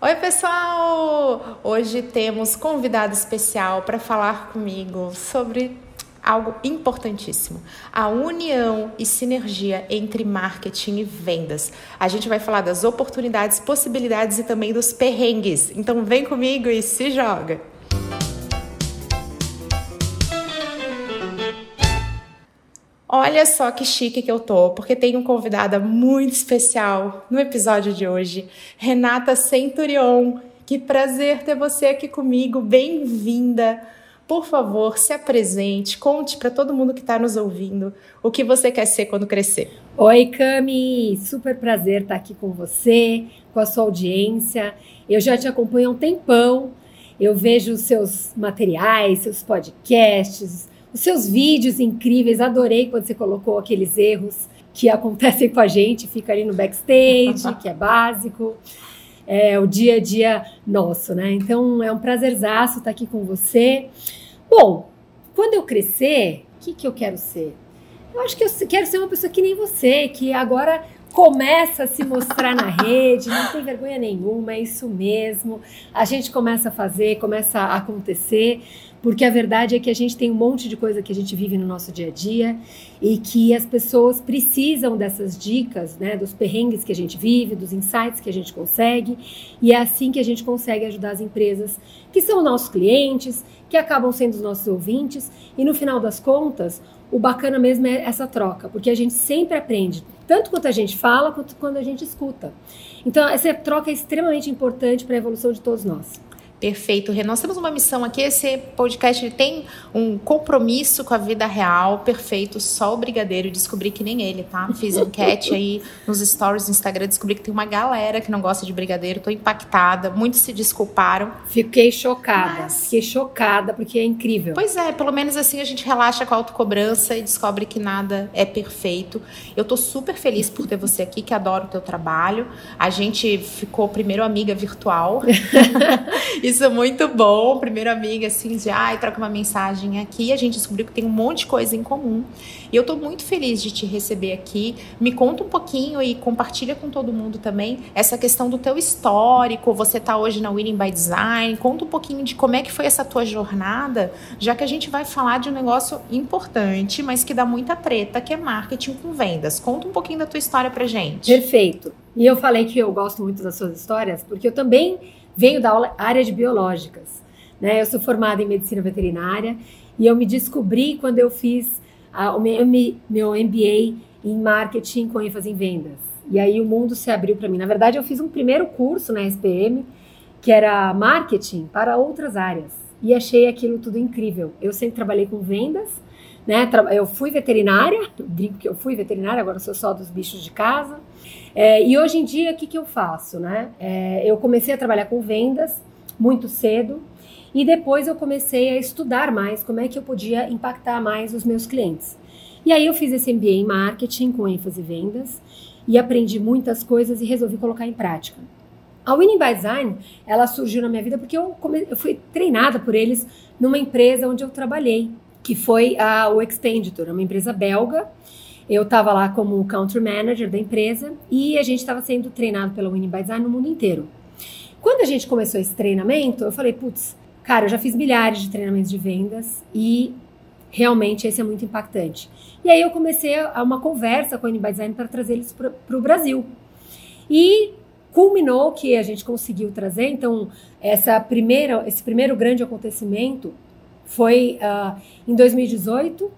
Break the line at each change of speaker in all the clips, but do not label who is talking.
Oi, pessoal! Hoje temos convidado especial para falar comigo sobre algo importantíssimo: a união e sinergia entre marketing e vendas. A gente vai falar das oportunidades, possibilidades e também dos perrengues. Então, vem comigo e se joga! Olha só que chique que eu tô, porque tenho um convidada muito especial no episódio de hoje, Renata Centurion. Que prazer ter você aqui comigo, bem-vinda. Por favor, se apresente, conte para todo mundo que está nos ouvindo o que você quer ser quando crescer.
Oi, Cami, super prazer estar aqui com você, com a sua audiência. Eu já te acompanho há um tempão, eu vejo os seus materiais, seus podcasts, os seus vídeos incríveis. Adorei quando você colocou aqueles erros que acontecem com a gente, fica ali no backstage, que é básico. É o dia a dia nosso, né? Então é um prazerzaço estar aqui com você. Bom, quando eu crescer, o que, que eu quero ser? Eu acho que eu quero ser uma pessoa que nem você, que agora começa a se mostrar na rede, não tem vergonha nenhuma, é isso mesmo. A gente começa a fazer, começa a acontecer porque a verdade é que a gente tem um monte de coisa que a gente vive no nosso dia a dia e que as pessoas precisam dessas dicas, né, dos perrengues que a gente vive, dos insights que a gente consegue, e é assim que a gente consegue ajudar as empresas que são nossos clientes, que acabam sendo os nossos ouvintes, e no final das contas, o bacana mesmo é essa troca, porque a gente sempre aprende, tanto quanto a gente fala, quanto quando a gente escuta. Então, essa troca é extremamente importante para a evolução de todos nós.
Perfeito, Renan. Nós temos uma missão aqui. Esse podcast tem um compromisso com a vida real. Perfeito, só o brigadeiro. Descobri que nem ele, tá? Fiz enquete aí nos stories do Instagram. Descobri que tem uma galera que não gosta de brigadeiro. Tô impactada. Muitos se desculparam.
Fiquei chocada. Mas... Fiquei chocada porque é incrível.
Pois é, pelo menos assim a gente relaxa com a autocobrança e descobre que nada é perfeito. Eu tô super feliz por ter você aqui, que adoro o teu trabalho. A gente ficou primeiro amiga virtual. Isso é muito bom. Primeira amiga, assim, de ai, troca uma mensagem aqui. A gente descobriu que tem um monte de coisa em comum. E eu tô muito feliz de te receber aqui. Me conta um pouquinho e compartilha com todo mundo também essa questão do teu histórico. Você tá hoje na Winning by Design. Conta um pouquinho de como é que foi essa tua jornada, já que a gente vai falar de um negócio importante, mas que dá muita treta, que é marketing com vendas. Conta um pouquinho da tua história pra gente.
Perfeito. E eu falei que eu gosto muito das suas histórias, porque eu também venho da área de biológicas. Né? Eu sou formada em medicina veterinária e eu me descobri quando eu fiz a, o meu, meu MBA em marketing com ênfase em vendas. E aí o mundo se abriu para mim. Na verdade, eu fiz um primeiro curso na SPM que era marketing para outras áreas e achei aquilo tudo incrível. Eu sempre trabalhei com vendas, né? Eu fui veterinária, brinco que eu fui veterinária, agora sou só dos bichos de casa. É, e hoje em dia, o que, que eu faço? Né? É, eu comecei a trabalhar com vendas muito cedo e depois eu comecei a estudar mais como é que eu podia impactar mais os meus clientes. E aí eu fiz esse MBA em marketing com ênfase em vendas e aprendi muitas coisas e resolvi colocar em prática. A Winning by Design, ela surgiu na minha vida porque eu, come... eu fui treinada por eles numa empresa onde eu trabalhei, que foi a o Expenditor, uma empresa belga eu estava lá como country manager da empresa e a gente estava sendo treinado pela Winning by Design no mundo inteiro. Quando a gente começou esse treinamento, eu falei, putz, cara, eu já fiz milhares de treinamentos de vendas e realmente esse é muito impactante. E aí eu comecei a uma conversa com a Winning by Design para trazer eles para o Brasil. E culminou que a gente conseguiu trazer, então, essa primeira, esse primeiro grande acontecimento foi uh, em 2018,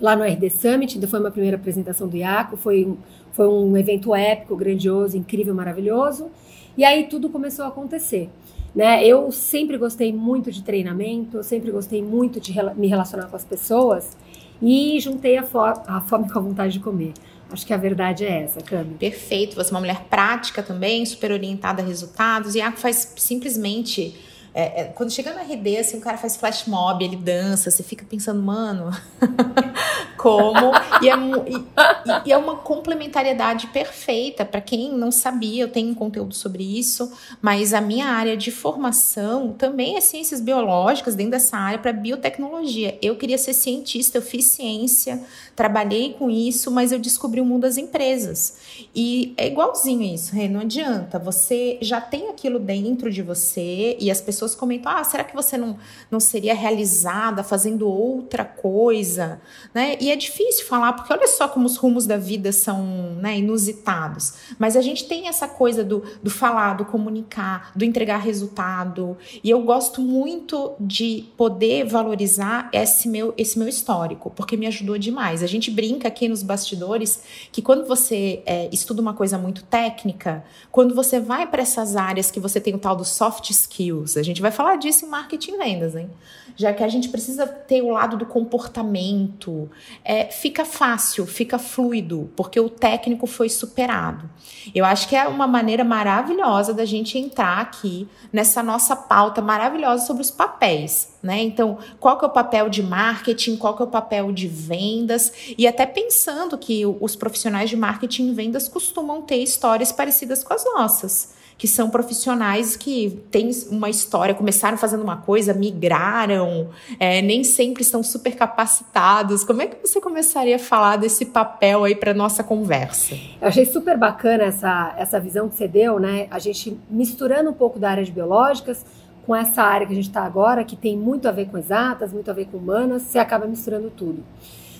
lá no RD Summit, ainda foi uma primeira apresentação do IACO, foi, foi um evento épico, grandioso, incrível, maravilhoso. E aí tudo começou a acontecer. Né? Eu sempre gostei muito de treinamento, eu sempre gostei muito de me relacionar com as pessoas e juntei a, a fome com a vontade de comer. Acho que a verdade é essa, Cami.
Perfeito. Você é uma mulher prática também, super orientada a resultados. E a faz simplesmente é, é, quando chega no RD, assim, o cara faz flash mob, ele dança, você fica pensando, mano, como e, é, e, e, é, uma complementariedade perfeita. Para quem não sabia, eu tenho um conteúdo sobre isso, mas a minha área de formação também é ciências biológicas, dentro dessa área, para biotecnologia. Eu queria ser cientista, eu fiz ciência, trabalhei com isso, mas eu descobri o mundo das empresas. E é igualzinho isso, Rê, não adianta. Você já tem aquilo dentro de você e as pessoas comentam: ah, será que você não, não seria realizada fazendo outra coisa? Né? E é difícil falar, porque olha só como os rumos da vida são né, inusitados. Mas a gente tem essa coisa do, do falar, do comunicar, do entregar resultado. E eu gosto muito de poder valorizar esse meu, esse meu histórico, porque me ajudou demais. A gente brinca aqui nos bastidores que quando você é, estuda uma coisa muito técnica, quando você vai para essas áreas que você tem o tal dos soft skills, a gente vai falar disso em marketing e vendas, hein? Já que a gente precisa ter o lado do comportamento, é, fica fácil, fica fluido, porque o técnico foi superado. Eu acho que é uma maneira maravilhosa da gente entrar aqui nessa nossa pauta maravilhosa sobre os papéis. Né? Então, qual que é o papel de marketing, qual que é o papel de vendas, e até pensando que os profissionais de marketing e vendas costumam ter histórias parecidas com as nossas que são profissionais que têm uma história, começaram fazendo uma coisa, migraram, é, nem sempre estão super capacitados. Como é que você começaria a falar desse papel aí para nossa conversa?
Eu achei super bacana essa, essa visão que você deu, né? A gente misturando um pouco da área de biológicas com essa área que a gente está agora, que tem muito a ver com exatas, muito a ver com humanas, você acaba misturando tudo.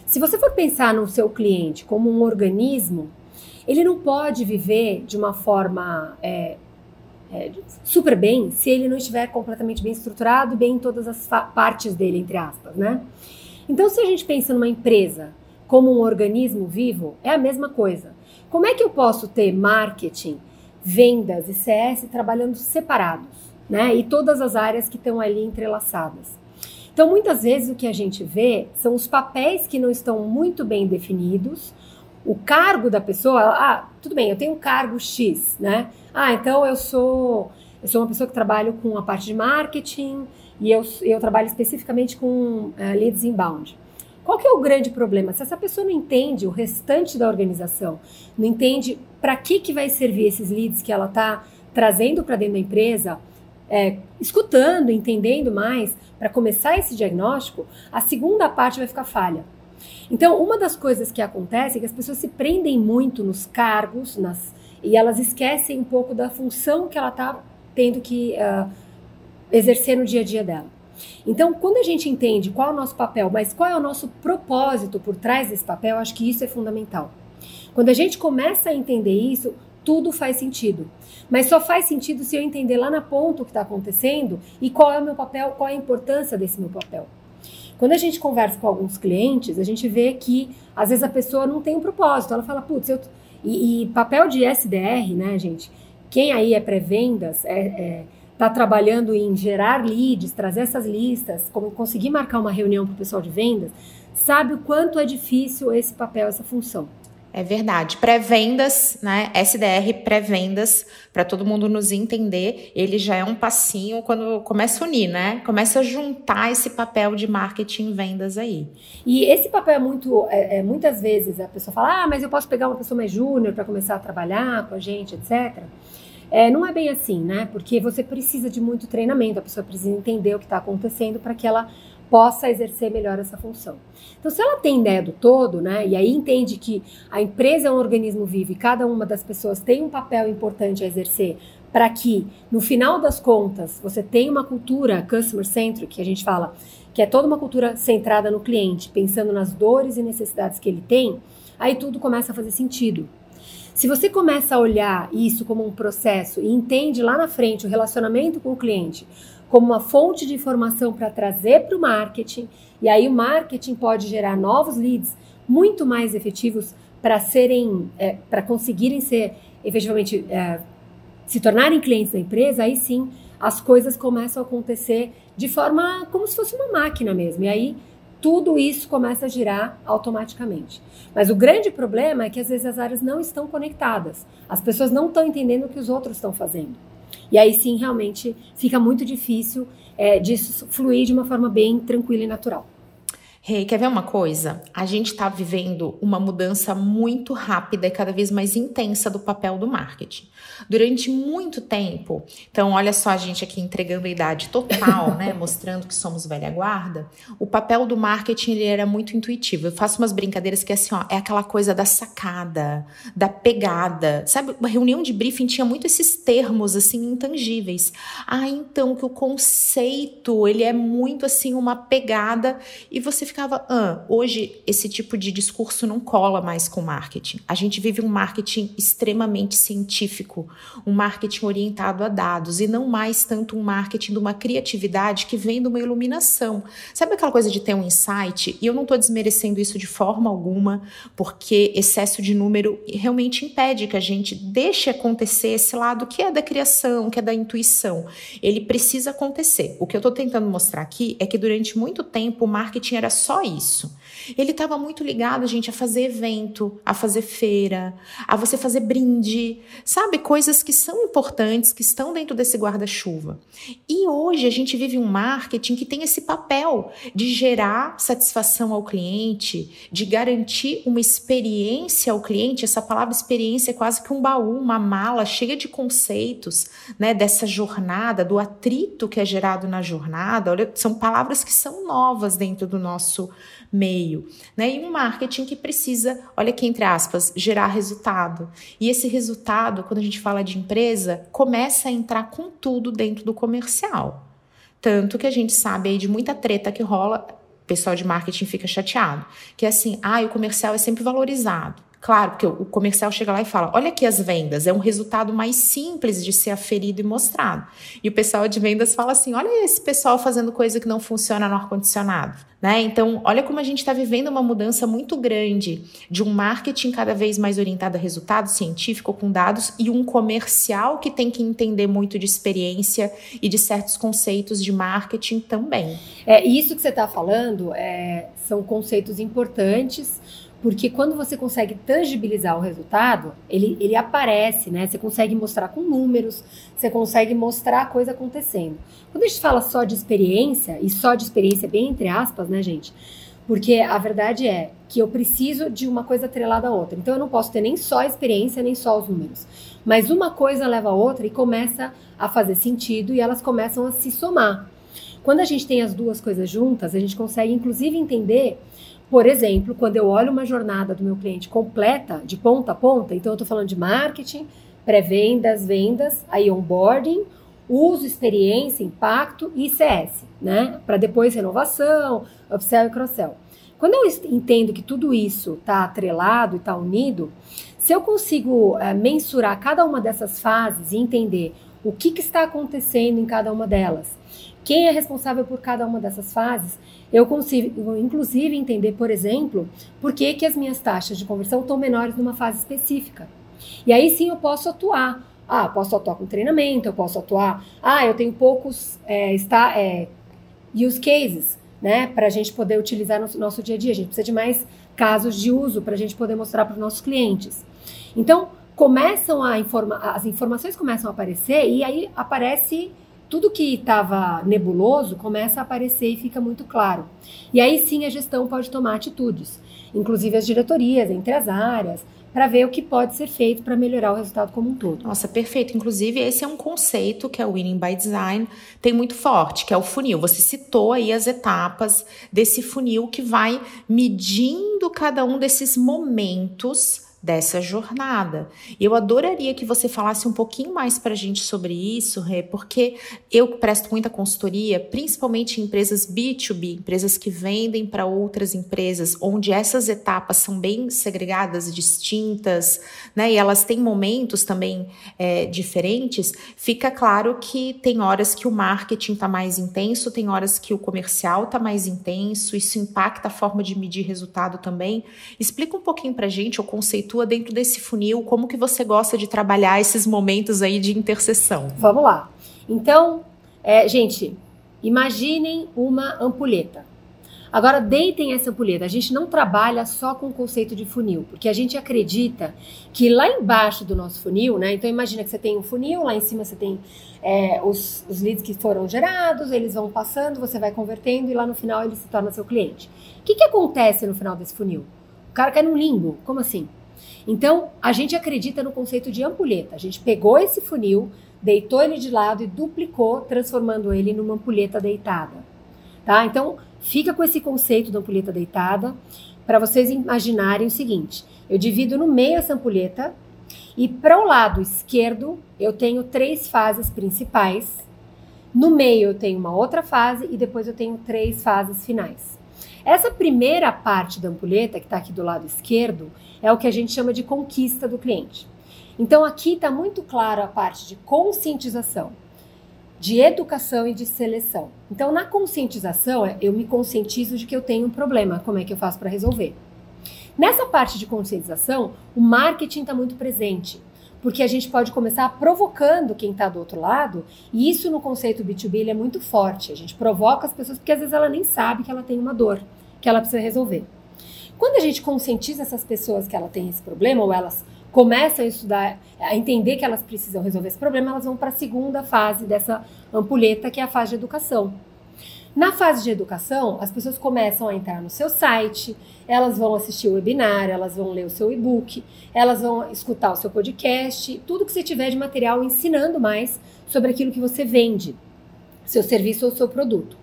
Se você for pensar no seu cliente como um organismo, ele não pode viver de uma forma é, é, super bem se ele não estiver completamente bem estruturado, bem em todas as partes dele, entre aspas, né? Então, se a gente pensa numa empresa como um organismo vivo, é a mesma coisa. Como é que eu posso ter marketing, vendas e CS trabalhando separados, né? E todas as áreas que estão ali entrelaçadas. Então, muitas vezes o que a gente vê são os papéis que não estão muito bem definidos, o cargo da pessoa, ah, tudo bem, eu tenho um cargo X, né? Ah, então eu sou eu sou uma pessoa que trabalho com a parte de marketing e eu, eu trabalho especificamente com uh, leads inbound. Qual que é o grande problema? Se essa pessoa não entende o restante da organização, não entende para que, que vai servir esses leads que ela está trazendo para dentro da empresa, é, escutando, entendendo mais, para começar esse diagnóstico, a segunda parte vai ficar falha. Então, uma das coisas que acontece é que as pessoas se prendem muito nos cargos nas, e elas esquecem um pouco da função que ela está tendo que uh, exercer no dia a dia dela. Então, quando a gente entende qual é o nosso papel, mas qual é o nosso propósito por trás desse papel, acho que isso é fundamental. Quando a gente começa a entender isso, tudo faz sentido. Mas só faz sentido se eu entender lá na ponta o que está acontecendo e qual é o meu papel, qual é a importância desse meu papel. Quando a gente conversa com alguns clientes, a gente vê que às vezes a pessoa não tem um propósito. Ela fala, putz, eu. E, e papel de SDR, né, gente? Quem aí é pré-vendas, é, é, tá trabalhando em gerar leads, trazer essas listas, como conseguir marcar uma reunião para o pessoal de vendas, sabe o quanto é difícil esse papel, essa função.
É verdade. Pré-vendas, né? SDR pré-vendas, para todo mundo nos entender, ele já é um passinho quando começa a unir, né? Começa a juntar esse papel de marketing vendas aí.
E esse papel é muito, é, é, muitas vezes a pessoa fala, ah, mas eu posso pegar uma pessoa mais júnior para começar a trabalhar com a gente, etc. É, não é bem assim, né? Porque você precisa de muito treinamento, a pessoa precisa entender o que está acontecendo para que ela possa exercer melhor essa função. Então, se ela tem ideia do todo, né, e aí entende que a empresa é um organismo vivo e cada uma das pessoas tem um papel importante a exercer para que, no final das contas, você tenha uma cultura customer centric, que a gente fala, que é toda uma cultura centrada no cliente, pensando nas dores e necessidades que ele tem, aí tudo começa a fazer sentido. Se você começa a olhar isso como um processo e entende lá na frente o relacionamento com o cliente como uma fonte de informação para trazer para o marketing, e aí o marketing pode gerar novos leads muito mais efetivos para serem, é, para conseguirem ser efetivamente é, se tornarem clientes da empresa, aí sim as coisas começam a acontecer de forma como se fosse uma máquina mesmo. E aí tudo isso começa a girar automaticamente. Mas o grande problema é que às vezes as áreas não estão conectadas. As pessoas não estão entendendo o que os outros estão fazendo. E aí sim, realmente, fica muito difícil é, disso fluir de uma forma bem tranquila e natural.
Hey, quer ver uma coisa? A gente está vivendo uma mudança muito rápida e cada vez mais intensa do papel do marketing. Durante muito tempo, então olha só a gente aqui entregando a idade total, né, mostrando que somos velha guarda. O papel do marketing ele era muito intuitivo. Eu faço umas brincadeiras que é assim, ó, é aquela coisa da sacada, da pegada. Sabe, uma reunião de briefing tinha muito esses termos assim intangíveis. Ah, então que o conceito, ele é muito assim uma pegada e você fica ficava, ah, hoje esse tipo de discurso não cola mais com marketing. A gente vive um marketing extremamente científico, um marketing orientado a dados e não mais tanto um marketing de uma criatividade que vem de uma iluminação. Sabe aquela coisa de ter um insight? E eu não estou desmerecendo isso de forma alguma, porque excesso de número realmente impede que a gente deixe acontecer esse lado que é da criação, que é da intuição. Ele precisa acontecer. O que eu estou tentando mostrar aqui é que durante muito tempo o marketing era isso. Ele estava muito ligado, gente, a fazer evento, a fazer feira, a você fazer brinde, sabe? Coisas que são importantes, que estão dentro desse guarda-chuva. E hoje a gente vive um marketing que tem esse papel de gerar satisfação ao cliente, de garantir uma experiência ao cliente. Essa palavra experiência é quase que um baú, uma mala cheia de conceitos, né? Dessa jornada, do atrito que é gerado na jornada. Olha, são palavras que são novas dentro do nosso nosso meio, né? E um marketing que precisa, olha aqui entre aspas, gerar resultado. E esse resultado, quando a gente fala de empresa, começa a entrar com tudo dentro do comercial. Tanto que a gente sabe aí de muita treta que rola, o pessoal de marketing fica chateado, que é assim, ah, o comercial é sempre valorizado. Claro, porque o comercial chega lá e fala: olha aqui as vendas, é um resultado mais simples de ser aferido e mostrado. E o pessoal de vendas fala assim: olha esse pessoal fazendo coisa que não funciona no ar-condicionado. Né? Então, olha como a gente está vivendo uma mudança muito grande de um marketing cada vez mais orientado a resultado científico com dados e um comercial que tem que entender muito de experiência e de certos conceitos de marketing também.
É isso que você está falando é, são conceitos importantes porque quando você consegue tangibilizar o resultado, ele, ele aparece, né? Você consegue mostrar com números, você consegue mostrar a coisa acontecendo. Quando a gente fala só de experiência, e só de experiência bem entre aspas, né, gente? Porque a verdade é que eu preciso de uma coisa atrelada à outra. Então eu não posso ter nem só a experiência, nem só os números. Mas uma coisa leva a outra e começa a fazer sentido e elas começam a se somar. Quando a gente tem as duas coisas juntas, a gente consegue inclusive entender por exemplo, quando eu olho uma jornada do meu cliente completa, de ponta a ponta, então eu estou falando de marketing, pré-vendas, vendas, aí onboarding, uso, experiência, impacto e CS, né? Para depois renovação, upsell e cross-sell. Quando eu entendo que tudo isso está atrelado e está unido, se eu consigo é, mensurar cada uma dessas fases e entender o que, que está acontecendo em cada uma delas, quem é responsável por cada uma dessas fases, eu consigo, inclusive, entender, por exemplo, por que, que as minhas taxas de conversão estão menores numa fase específica. E aí sim eu posso atuar. Ah, posso atuar com treinamento, eu posso atuar. Ah, eu tenho poucos é, está, é, use cases, né, para a gente poder utilizar no nosso dia a dia. A gente precisa de mais casos de uso para a gente poder mostrar para os nossos clientes. Então, começam a as informações começam a aparecer e aí aparece tudo que estava nebuloso começa a aparecer e fica muito claro. E aí sim a gestão pode tomar atitudes, inclusive as diretorias, entre as áreas, para ver o que pode ser feito para melhorar o resultado como um todo.
Nossa, perfeito. Inclusive, esse é um conceito que é o Winning by Design tem muito forte, que é o funil. Você citou aí as etapas desse funil que vai medindo cada um desses momentos dessa jornada. Eu adoraria que você falasse um pouquinho mais para a gente sobre isso, Rê, porque eu presto muita consultoria, principalmente em empresas B2B, empresas que vendem para outras empresas, onde essas etapas são bem segregadas, distintas, né? E elas têm momentos também é, diferentes. Fica claro que tem horas que o marketing está mais intenso, tem horas que o comercial está mais intenso, isso impacta a forma de medir resultado também. Explica um pouquinho para a gente o conceito atua dentro desse funil? Como que você gosta de trabalhar esses momentos aí de interseção?
Vamos lá. Então, é, gente, imaginem uma ampulheta. Agora, deitem essa ampulheta. A gente não trabalha só com o conceito de funil, porque a gente acredita que lá embaixo do nosso funil, né? Então, imagina que você tem um funil, lá em cima você tem é, os, os leads que foram gerados, eles vão passando, você vai convertendo e lá no final ele se torna seu cliente. O que, que acontece no final desse funil? O cara cai num limbo. Como assim? Então, a gente acredita no conceito de ampulheta. A gente pegou esse funil, deitou ele de lado e duplicou, transformando ele numa ampulheta deitada. Tá? Então, fica com esse conceito da ampulheta deitada para vocês imaginarem o seguinte: eu divido no meio essa ampulheta e para o lado esquerdo eu tenho três fases principais. No meio eu tenho uma outra fase e depois eu tenho três fases finais. Essa primeira parte da ampulheta, que está aqui do lado esquerdo, é o que a gente chama de conquista do cliente. Então aqui está muito claro a parte de conscientização de educação e de seleção. Então, na conscientização, é, eu me conscientizo de que eu tenho um problema, como é que eu faço para resolver? Nessa parte de conscientização, o marketing está muito presente, porque a gente pode começar provocando quem está do outro lado, e isso no conceito B2B é muito forte. A gente provoca as pessoas porque às vezes ela nem sabe que ela tem uma dor, que ela precisa resolver. Quando a gente conscientiza essas pessoas que ela tem esse problema, ou elas começam a estudar, a entender que elas precisam resolver esse problema, elas vão para a segunda fase dessa ampulheta, que é a fase de educação. Na fase de educação, as pessoas começam a entrar no seu site, elas vão assistir o webinar, elas vão ler o seu e-book, elas vão escutar o seu podcast, tudo que você tiver de material ensinando mais sobre aquilo que você vende, seu serviço ou seu produto.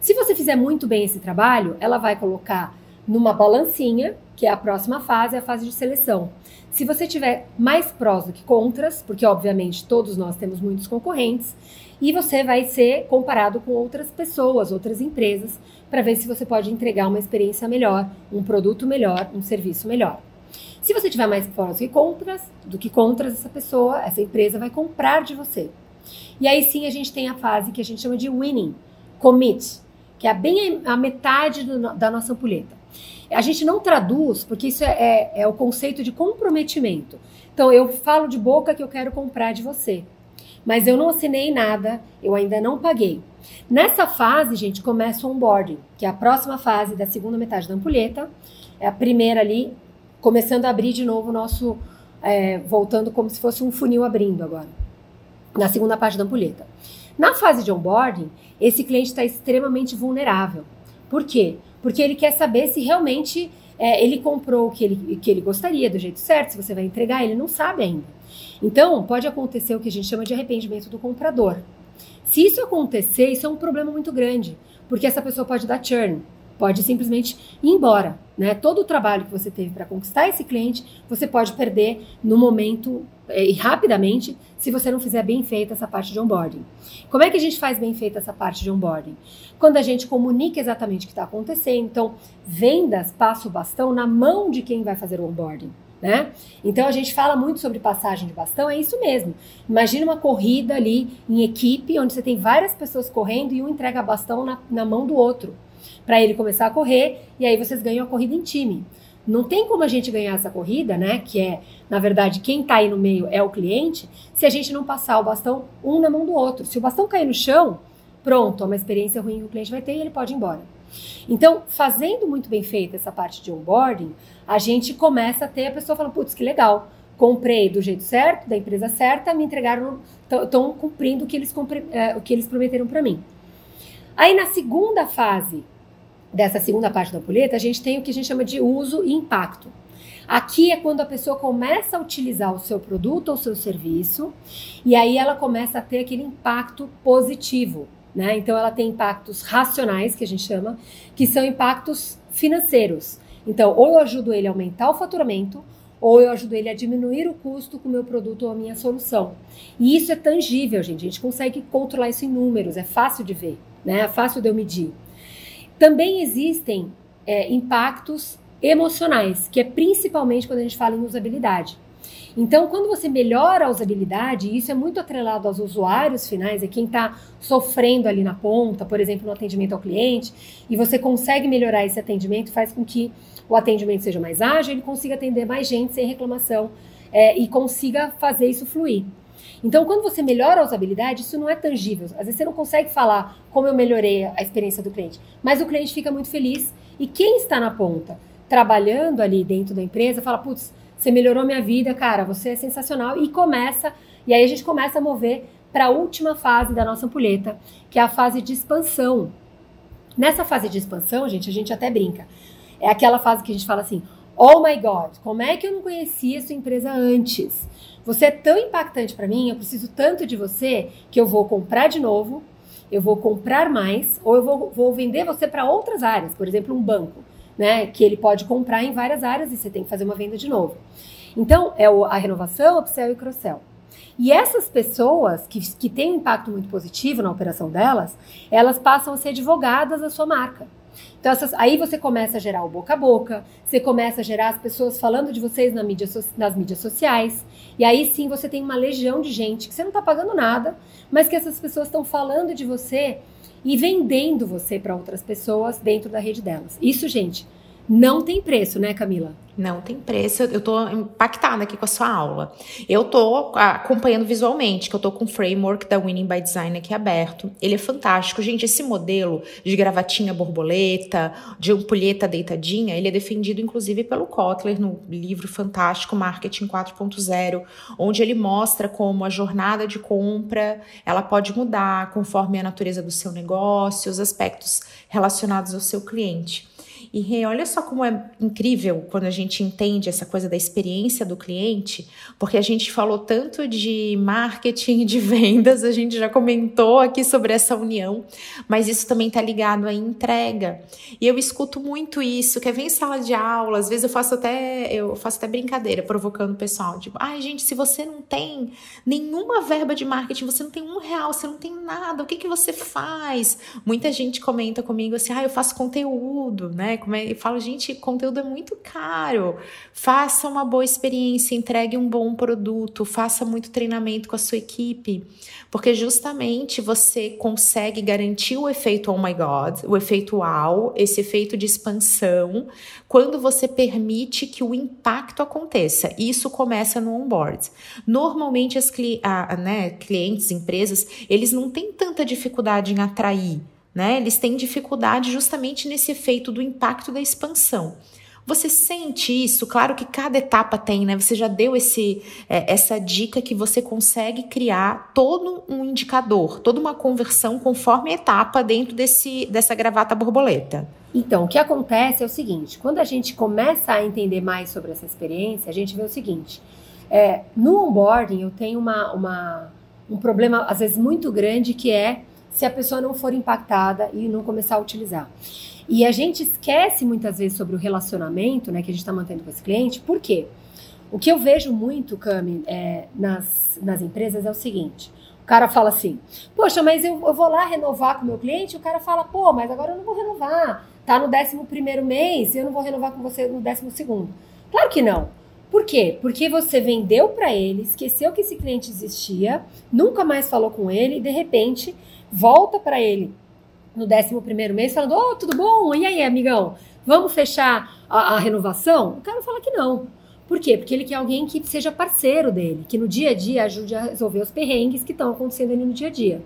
Se você fizer muito bem esse trabalho, ela vai colocar numa balancinha, que é a próxima fase, a fase de seleção. Se você tiver mais prós do que contras, porque obviamente todos nós temos muitos concorrentes, e você vai ser comparado com outras pessoas, outras empresas, para ver se você pode entregar uma experiência melhor, um produto melhor, um serviço melhor. Se você tiver mais prós do que contras, do que contras, essa pessoa, essa empresa vai comprar de você. E aí sim a gente tem a fase que a gente chama de winning, commit, que é bem a metade do, da nossa ampulheta. A gente não traduz, porque isso é, é, é o conceito de comprometimento. Então, eu falo de boca que eu quero comprar de você, mas eu não assinei nada, eu ainda não paguei. Nessa fase, gente, começa o onboarding, que é a próxima fase da segunda metade da ampulheta. É a primeira ali, começando a abrir de novo o nosso. É, voltando como se fosse um funil abrindo agora, na segunda parte da ampulheta. Na fase de onboarding, esse cliente está extremamente vulnerável. Por quê? Porque ele quer saber se realmente é, ele comprou o que ele, que ele gostaria, do jeito certo, se você vai entregar, ele não sabe ainda. Então, pode acontecer o que a gente chama de arrependimento do comprador. Se isso acontecer, isso é um problema muito grande, porque essa pessoa pode dar churn, pode simplesmente ir embora. Né? Todo o trabalho que você teve para conquistar esse cliente, você pode perder no momento é, e rapidamente se você não fizer bem feita essa parte de onboarding. Como é que a gente faz bem feita essa parte de onboarding? Quando a gente comunica exatamente o que está acontecendo. Então, vendas passa o bastão na mão de quem vai fazer o onboarding. Né? Então a gente fala muito sobre passagem de bastão, é isso mesmo. Imagina uma corrida ali em equipe, onde você tem várias pessoas correndo e um entrega bastão na, na mão do outro para ele começar a correr e aí vocês ganham a corrida em time. Não tem como a gente ganhar essa corrida, né? Que é, na verdade, quem está aí no meio é o cliente, se a gente não passar o bastão um na mão do outro. Se o bastão cair no chão, pronto, é uma experiência ruim que o cliente vai ter e ele pode ir embora. Então, fazendo muito bem feita essa parte de onboarding, a gente começa a ter a pessoa falando, putz, que legal, comprei do jeito certo, da empresa certa, me entregaram, estão cumprindo o que eles, é, o que eles prometeram para mim. Aí na segunda fase dessa segunda parte da ampulheta, a gente tem o que a gente chama de uso e impacto. Aqui é quando a pessoa começa a utilizar o seu produto ou seu serviço e aí ela começa a ter aquele impacto positivo, né? Então ela tem impactos racionais, que a gente chama, que são impactos financeiros. Então, ou eu ajudo ele a aumentar o faturamento, ou eu ajudo ele a diminuir o custo com o meu produto ou a minha solução. E isso é tangível, gente. A gente consegue controlar isso em números, é fácil de ver, né? É fácil de eu medir. Também existem é, impactos emocionais, que é principalmente quando a gente fala em usabilidade. Então, quando você melhora a usabilidade, isso é muito atrelado aos usuários finais, é quem está sofrendo ali na ponta, por exemplo, no atendimento ao cliente, e você consegue melhorar esse atendimento, faz com que o atendimento seja mais ágil, ele consiga atender mais gente sem reclamação é, e consiga fazer isso fluir. Então, quando você melhora a usabilidade, isso não é tangível. Às vezes você não consegue falar como eu melhorei a experiência do cliente, mas o cliente fica muito feliz. E quem está na ponta, trabalhando ali dentro da empresa, fala: putz, você melhorou minha vida, cara, você é sensacional. E começa, e aí a gente começa a mover para a última fase da nossa ampulheta, que é a fase de expansão. Nessa fase de expansão, gente, a gente até brinca. É aquela fase que a gente fala assim: Oh my God, como é que eu não conhecia sua empresa antes? Você é tão impactante para mim, eu preciso tanto de você que eu vou comprar de novo, eu vou comprar mais, ou eu vou, vou vender você para outras áreas, por exemplo, um banco, né? Que ele pode comprar em várias áreas e você tem que fazer uma venda de novo. Então, é a renovação, upsell e cross-sell. E essas pessoas que, que têm um impacto muito positivo na operação delas, elas passam a ser advogadas da sua marca. Então, essas, aí você começa a gerar o boca a boca, você começa a gerar as pessoas falando de vocês na mídia, nas mídias sociais, e aí sim você tem uma legião de gente que você não está pagando nada, mas que essas pessoas estão falando de você e vendendo você para outras pessoas dentro da rede delas. Isso, gente, não tem preço, né, Camila?
Não tem preço. Eu tô impactada aqui com a sua aula. Eu tô acompanhando visualmente, que eu tô com o framework da Winning by Design aqui aberto. Ele é fantástico. Gente, esse modelo de gravatinha borboleta, de ampulheta deitadinha, ele é defendido inclusive pelo Kotler no livro fantástico Marketing 4.0, onde ele mostra como a jornada de compra, ela pode mudar conforme a natureza do seu negócio, os aspectos relacionados ao seu cliente. E olha só como é incrível quando a gente entende essa coisa da experiência do cliente, porque a gente falou tanto de marketing, de vendas, a gente já comentou aqui sobre essa união, mas isso também está ligado à entrega. E eu escuto muito isso, que vem em sala de aula, às vezes eu faço até eu faço até brincadeira provocando o pessoal, tipo, ai gente, se você não tem nenhuma verba de marketing, você não tem um real, você não tem nada, o que que você faz? Muita gente comenta comigo assim, ah, eu faço conteúdo, né? É, eu falo, gente, conteúdo é muito caro. Faça uma boa experiência, entregue um bom produto, faça muito treinamento com a sua equipe, porque justamente você consegue garantir o efeito oh my god, o efeito wow, esse efeito de expansão, quando você permite que o impacto aconteça. Isso começa no onboard. Normalmente as cli né, clientes, empresas, eles não têm tanta dificuldade em atrair né? Eles têm dificuldade justamente nesse efeito do impacto da expansão. Você sente isso? Claro que cada etapa tem, né? Você já deu esse, é, essa dica que você consegue criar todo um indicador, toda uma conversão conforme a etapa dentro desse, dessa gravata borboleta.
Então, o que acontece é o seguinte: quando a gente começa a entender mais sobre essa experiência, a gente vê o seguinte: é, no onboarding eu tenho uma, uma, um problema, às vezes, muito grande que é se a pessoa não for impactada e não começar a utilizar. E a gente esquece muitas vezes sobre o relacionamento né, que a gente está mantendo com esse cliente, por quê? O que eu vejo muito, Cami, é, nas, nas empresas é o seguinte: o cara fala assim, poxa, mas eu, eu vou lá renovar com o meu cliente, o cara fala, pô, mas agora eu não vou renovar, tá no 11 primeiro mês eu não vou renovar com você no 12 segundo. Claro que não. Por quê? Porque você vendeu para ele, esqueceu que esse cliente existia, nunca mais falou com ele e de repente volta para ele no 11 primeiro mês falando: "Ô, oh, tudo bom? E aí, amigão? Vamos fechar a, a renovação?" O cara fala que não. Por quê? Porque ele quer alguém que seja parceiro dele, que no dia a dia ajude a resolver os perrengues que estão acontecendo ali no dia a dia.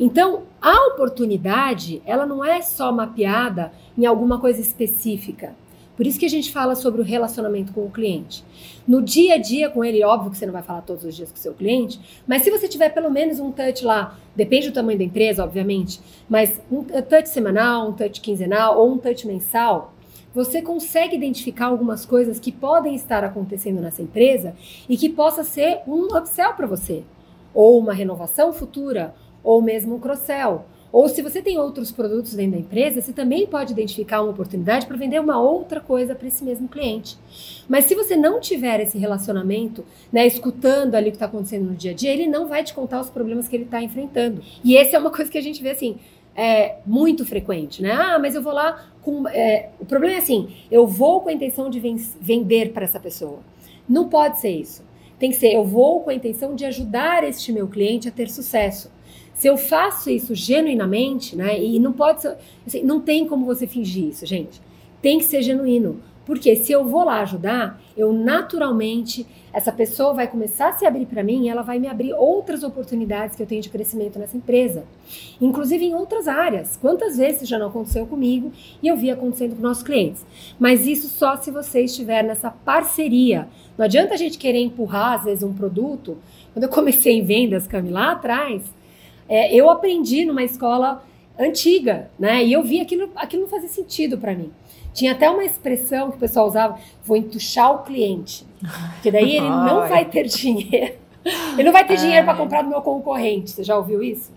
Então, a oportunidade, ela não é só mapeada em alguma coisa específica. Por isso que a gente fala sobre o relacionamento com o cliente. No dia a dia com ele, óbvio que você não vai falar todos os dias com o seu cliente, mas se você tiver pelo menos um touch lá, depende do tamanho da empresa, obviamente, mas um touch semanal, um touch quinzenal ou um touch mensal, você consegue identificar algumas coisas que podem estar acontecendo nessa empresa e que possa ser um upsell para você, ou uma renovação futura, ou mesmo um cross-sell ou se você tem outros produtos dentro da empresa, você também pode identificar uma oportunidade para vender uma outra coisa para esse mesmo cliente. Mas se você não tiver esse relacionamento, né, escutando ali o que está acontecendo no dia a dia, ele não vai te contar os problemas que ele está enfrentando. E essa é uma coisa que a gente vê assim, é muito frequente, né? Ah, mas eu vou lá com. É, o problema é assim, eu vou com a intenção de vender para essa pessoa. Não pode ser isso. Tem que ser, eu vou com a intenção de ajudar este meu cliente a ter sucesso. Se eu faço isso genuinamente, né? E não pode ser, assim, não tem como você fingir isso, gente. Tem que ser genuíno. Porque se eu vou lá ajudar, eu naturalmente, essa pessoa vai começar a se abrir para mim e ela vai me abrir outras oportunidades que eu tenho de crescimento nessa empresa. Inclusive em outras áreas. Quantas vezes já não aconteceu comigo e eu vi acontecendo com nossos clientes. Mas isso só se você estiver nessa parceria. Não adianta a gente querer empurrar, às vezes, um produto. Quando eu comecei em vendas, Cami, lá atrás, é, eu aprendi numa escola antiga, né? E eu vi aquilo, aquilo não fazia sentido para mim. Tinha até uma expressão que o pessoal usava, vou entuchar o cliente. Porque daí ele não vai ter dinheiro. Ele não vai ter dinheiro para comprar do meu concorrente. Você já ouviu isso?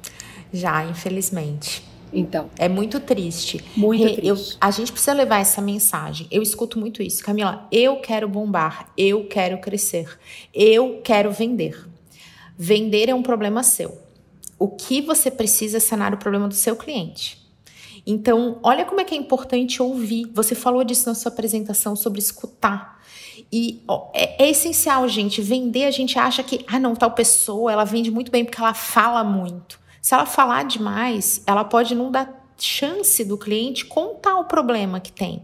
Já, infelizmente.
Então.
É muito triste.
Muito triste.
Eu, a gente precisa levar essa mensagem. Eu escuto muito isso. Camila, eu quero bombar, eu quero crescer, eu quero vender. Vender é um problema seu. O que você precisa sanar o problema do seu cliente. Então, olha como é que é importante ouvir. Você falou disso na sua apresentação sobre escutar. E ó, é, é, essencial, gente. Vender, a gente acha que, ah, não, tal pessoa, ela vende muito bem porque ela fala muito. Se ela falar demais, ela pode não dar chance do cliente contar o problema que tem.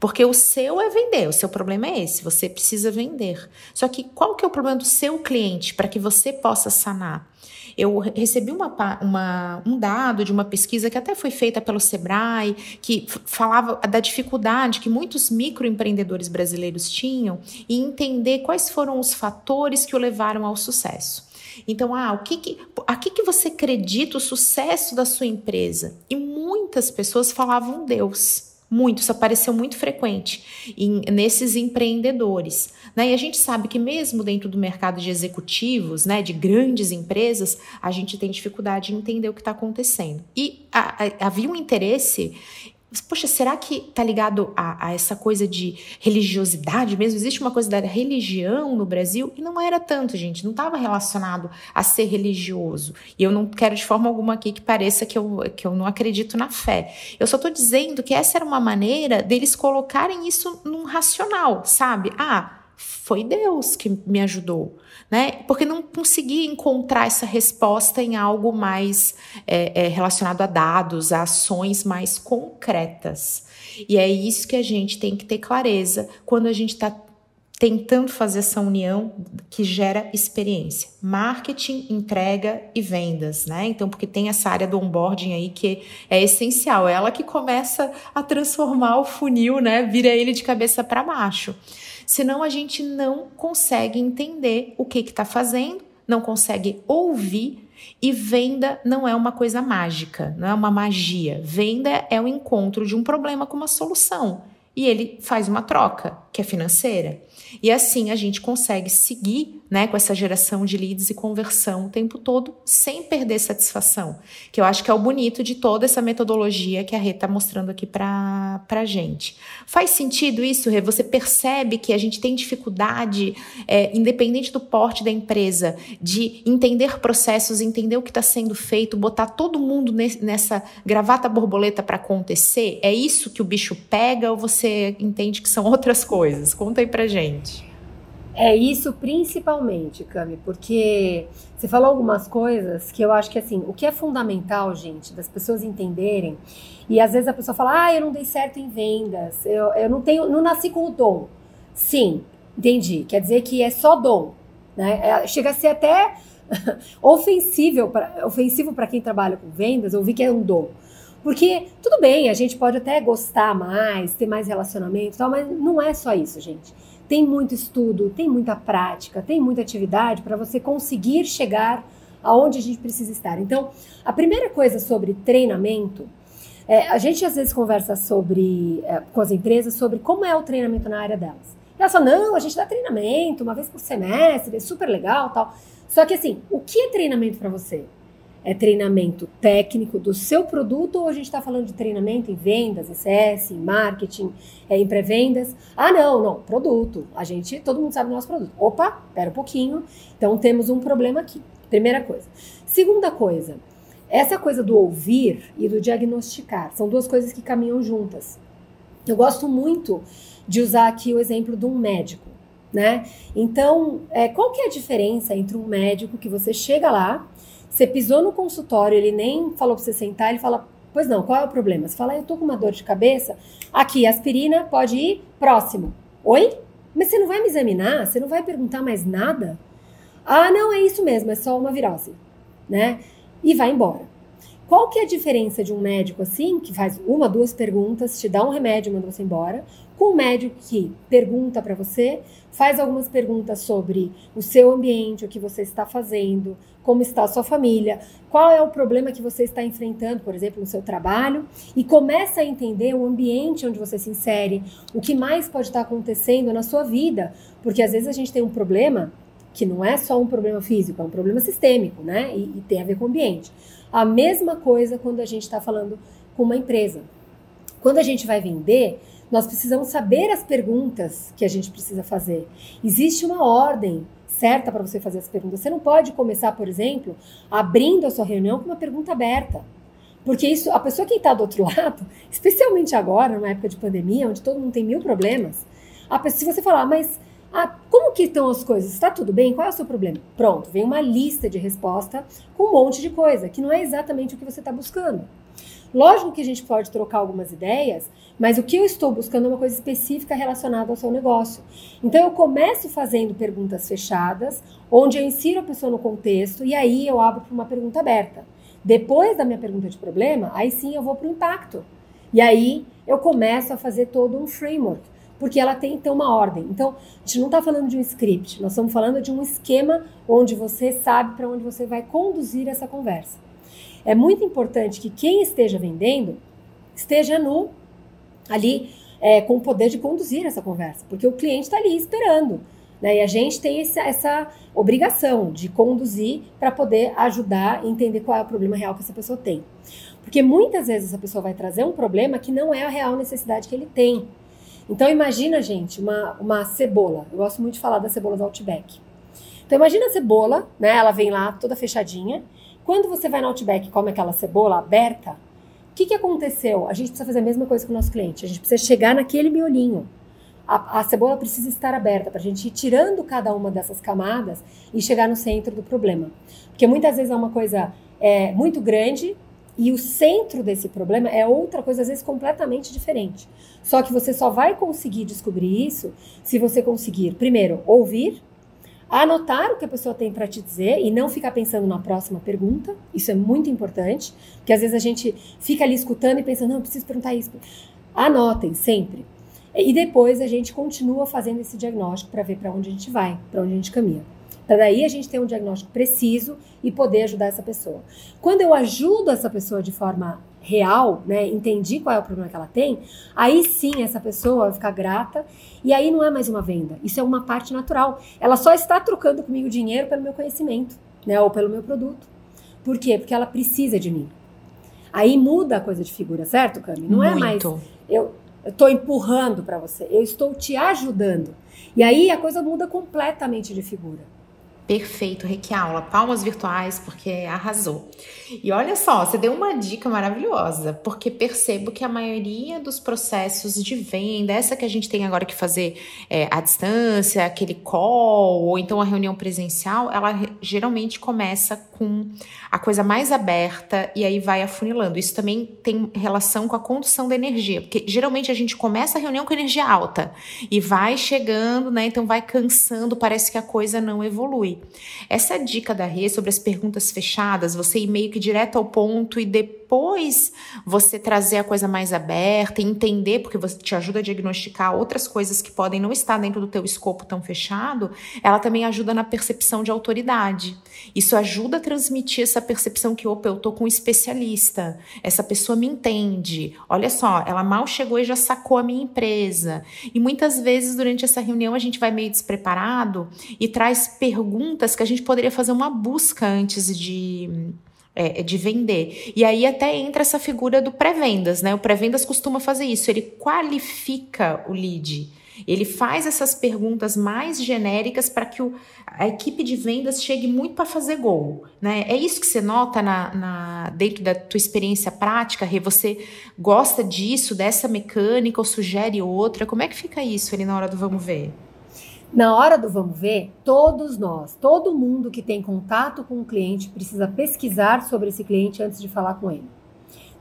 Porque o seu é vender, o seu problema é esse, você precisa vender. Só que qual que é o problema do seu cliente para que você possa sanar? Eu recebi uma, uma, um dado de uma pesquisa que até foi feita pelo Sebrae, que falava da dificuldade que muitos microempreendedores brasileiros tinham em entender quais foram os fatores que o levaram ao sucesso. Então, ah, o que que, a que, que você acredita o sucesso da sua empresa? E muitas pessoas falavam Deus. Muito, isso apareceu muito frequente em, nesses empreendedores. Né? E a gente sabe que mesmo dentro do mercado de executivos, né, de grandes empresas, a gente tem dificuldade em entender o que está acontecendo. E a, a, havia um interesse Poxa, será que tá ligado a, a, essa coisa de religiosidade mesmo? Existe uma coisa da religião no Brasil? E não era tanto, gente. Não estava relacionado a ser religioso. E eu não quero de forma alguma aqui que pareça que eu, que eu não acredito na fé. Eu só estou dizendo que essa era uma maneira deles colocarem isso num racional, sabe? Ah, foi Deus que me ajudou, né? Porque não consegui encontrar essa resposta em algo mais é, é, relacionado a dados, a ações mais concretas. E é isso que a gente tem que ter clareza quando a gente está tentando fazer essa união que gera experiência. Marketing, entrega e vendas, né? Então, porque tem essa área do onboarding aí que é essencial, é ela que começa a transformar o funil, né? Vira ele de cabeça para baixo. Senão a gente não consegue entender o que está fazendo, não consegue ouvir. E venda não é uma coisa mágica, não é uma magia. Venda é o encontro de um problema com uma solução. E ele faz uma troca, que é financeira. E assim a gente consegue seguir né, com essa geração de leads e conversão o tempo todo sem perder satisfação. Que eu acho que é o bonito de toda essa metodologia que a Rê está mostrando aqui para a gente. Faz sentido isso, Rê? Você percebe que a gente tem dificuldade, é, independente do porte da empresa, de entender processos, entender o que está sendo feito, botar todo mundo nessa gravata borboleta para acontecer? É isso que o bicho pega ou você entende que são outras coisas? Conta aí para gente.
É isso principalmente, Cami, porque você falou algumas coisas que eu acho que assim, o que é fundamental, gente, das pessoas entenderem, e às vezes a pessoa fala, ah, eu não dei certo em vendas, eu, eu não tenho, não nasci com o dom. Sim, entendi. Quer dizer que é só dom. Né? É, chega a ser até ofensível pra, ofensivo para quem trabalha com vendas, ouvir que é um dom. Porque, tudo bem, a gente pode até gostar mais, ter mais relacionamento e tal, mas não é só isso, gente. Tem muito estudo, tem muita prática, tem muita atividade para você conseguir chegar aonde a gente precisa estar. Então, a primeira coisa sobre treinamento, é, a gente às vezes conversa sobre é, com as empresas sobre como é o treinamento na área delas. Elas falam, não, a gente dá treinamento uma vez por semestre, é super legal tal. Só que assim, o que é treinamento para você? É treinamento técnico do seu produto ou a gente está falando de treinamento em vendas, em CS, em marketing, é, em pré-vendas? Ah, não, não, produto. A gente, todo mundo sabe o nosso produto. Opa, espera um pouquinho. Então temos um problema aqui. Primeira coisa. Segunda coisa, essa coisa do ouvir e do diagnosticar são duas coisas que caminham juntas. Eu gosto muito de usar aqui o exemplo de um médico, né? Então, é, qual que é a diferença entre um médico que você chega lá você pisou no consultório, ele nem falou para você sentar, ele fala: Pois não, qual é o problema? Você fala, eu tô com uma dor de cabeça, aqui, aspirina, pode ir, próximo. Oi? Mas você não vai me examinar? Você não vai perguntar mais nada? Ah, não, é isso mesmo, é só uma virose, né? E vai embora. Qual que é a diferença de um médico assim, que faz uma, duas perguntas, te dá um remédio e manda você embora, com um médico que pergunta para você, faz algumas perguntas sobre o seu ambiente, o que você está fazendo, como está a sua família, qual é o problema que você está enfrentando, por exemplo, no seu trabalho, e começa a entender o ambiente onde você se insere, o que mais pode estar acontecendo na sua vida, porque às vezes a gente tem um problema que não é só um problema físico, é um problema sistêmico, né? E, e tem a ver com o ambiente. A mesma coisa quando a gente está falando com uma empresa. Quando a gente vai vender, nós precisamos saber as perguntas que a gente precisa fazer. Existe uma ordem certa para você fazer as perguntas. Você não pode começar, por exemplo, abrindo a sua reunião com uma pergunta aberta. Porque isso, a pessoa que está do outro lado, especialmente agora, numa época de pandemia, onde todo mundo tem mil problemas, pessoa, se você falar, mas ah, como que estão as coisas? Está tudo bem? Qual é o seu problema? Pronto, vem uma lista de resposta com um monte de coisa, que não é exatamente o que você está buscando. Lógico que a gente pode trocar algumas ideias, mas o que eu estou buscando é uma coisa específica relacionada ao seu negócio. Então eu começo fazendo perguntas fechadas, onde eu insiro a pessoa no contexto e aí eu abro para uma pergunta aberta. Depois da minha pergunta de problema, aí sim eu vou para o impacto. E aí eu começo a fazer todo um framework porque ela tem então uma ordem. Então, a gente não está falando de um script, nós estamos falando de um esquema onde você sabe para onde você vai conduzir essa conversa. É muito importante que quem esteja vendendo esteja no ali é, com o poder de conduzir essa conversa, porque o cliente está ali esperando. Né? E a gente tem essa, essa obrigação de conduzir para poder ajudar e entender qual é o problema real que essa pessoa tem. Porque muitas vezes essa pessoa vai trazer um problema que não é a real necessidade que ele tem. Então imagina, gente, uma, uma cebola. Eu gosto muito de falar da cebola do Outback. Então imagina a cebola, né? Ela vem lá toda fechadinha. Quando você vai no Outback e come aquela cebola aberta, o que, que aconteceu? A gente precisa fazer a mesma coisa com o nosso cliente. A gente precisa chegar naquele miolinho. A, a cebola precisa estar aberta para a gente ir tirando cada uma dessas camadas e chegar no centro do problema. Porque muitas vezes é uma coisa é, muito grande e o centro desse problema é outra coisa, às vezes completamente diferente. Só que você só vai conseguir descobrir isso se você conseguir, primeiro, ouvir, anotar o que a pessoa tem para te dizer e não ficar pensando na próxima pergunta. Isso é muito importante, porque às vezes a gente fica ali escutando e pensando, não, preciso perguntar isso. Anotem sempre. E depois a gente continua fazendo esse diagnóstico para ver para onde a gente vai, para onde a gente caminha. Para daí a gente ter um diagnóstico preciso e poder ajudar essa pessoa. Quando eu ajudo essa pessoa de forma real, né, entendi qual é o problema que ela tem, aí sim essa pessoa vai ficar grata e aí não é mais uma venda. Isso é uma parte natural. Ela só está trocando comigo dinheiro pelo meu conhecimento, né, ou pelo meu produto. Por quê? Porque ela precisa de mim. Aí muda a coisa de figura, certo, Cami? Não Muito. é mais eu estou empurrando para você, eu estou te ajudando. E aí a coisa muda completamente de figura.
Perfeito, Requiaula. Palmas virtuais, porque arrasou. E olha só, você deu uma dica maravilhosa, porque percebo que a maioria dos processos de venda, essa que a gente tem agora que fazer é, à distância, aquele call, ou então a reunião presencial, ela geralmente começa com a coisa mais aberta e aí vai afunilando. Isso também tem relação com a condução da energia, porque geralmente a gente começa a reunião com energia alta e vai chegando, né? Então vai cansando, parece que a coisa não evolui. Essa dica da Rê sobre as perguntas fechadas, você ir meio que direto ao ponto e depois você trazer a coisa mais aberta e entender, porque você te ajuda a diagnosticar outras coisas que podem não estar dentro do teu escopo tão fechado, ela também ajuda na percepção de autoridade. Isso ajuda a transmitir essa percepção que, opa, eu tô com um especialista, essa pessoa me entende. Olha só, ela mal chegou e já sacou a minha empresa. E muitas vezes durante essa reunião a gente vai meio despreparado e traz perguntas que a gente poderia fazer uma busca antes de, é, de vender. E aí até entra essa figura do pré-vendas, né? O pré-vendas costuma fazer isso, ele qualifica o lead. Ele faz essas perguntas mais genéricas para que o, a equipe de vendas chegue muito para fazer gol. Né? É isso que você nota na, na, dentro da tua experiência prática, Rê? Você gosta disso, dessa mecânica, ou sugere outra? Como é que fica isso ali na hora do vamos ver?
Na hora do vamos ver, todos nós, todo mundo que tem contato com o cliente precisa pesquisar sobre esse cliente antes de falar com ele.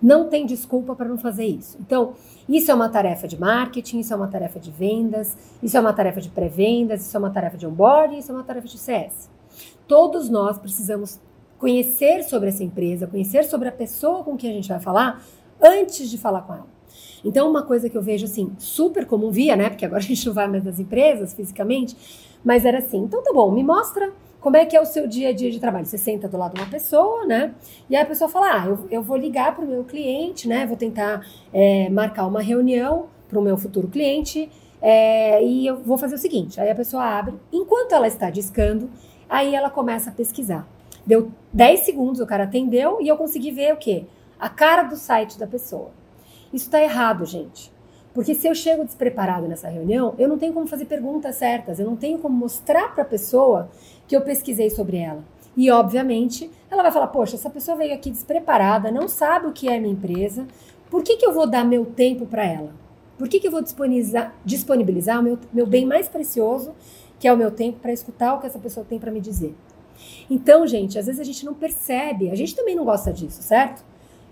Não tem desculpa para não fazer isso. Então, isso é uma tarefa de marketing, isso é uma tarefa de vendas, isso é uma tarefa de pré-vendas, isso é uma tarefa de onboarding, isso é uma tarefa de CS. Todos nós precisamos conhecer sobre essa empresa, conhecer sobre a pessoa com quem a gente vai falar antes de falar com ela. Então, uma coisa que eu vejo assim, super comum via, né? Porque agora a gente não vai mais nas empresas fisicamente, mas era assim: então tá bom, me mostra como é que é o seu dia a dia de trabalho. Você senta do lado de uma pessoa, né? E aí a pessoa fala: ah, eu, eu vou ligar para o meu cliente, né? Vou tentar é, marcar uma reunião para o meu futuro cliente. É, e eu vou fazer o seguinte: aí a pessoa abre, enquanto ela está discando, aí ela começa a pesquisar. Deu 10 segundos, o cara atendeu e eu consegui ver o quê? A cara do site da pessoa. Isso está errado, gente. Porque se eu chego despreparado nessa reunião, eu não tenho como fazer perguntas certas, eu não tenho como mostrar para a pessoa que eu pesquisei sobre ela. E, obviamente, ela vai falar: Poxa, essa pessoa veio aqui despreparada, não sabe o que é minha empresa, por que, que eu vou dar meu tempo para ela? Por que, que eu vou disponibilizar, disponibilizar o meu, meu bem mais precioso, que é o meu tempo, para escutar o que essa pessoa tem para me dizer? Então, gente, às vezes a gente não percebe, a gente também não gosta disso, certo?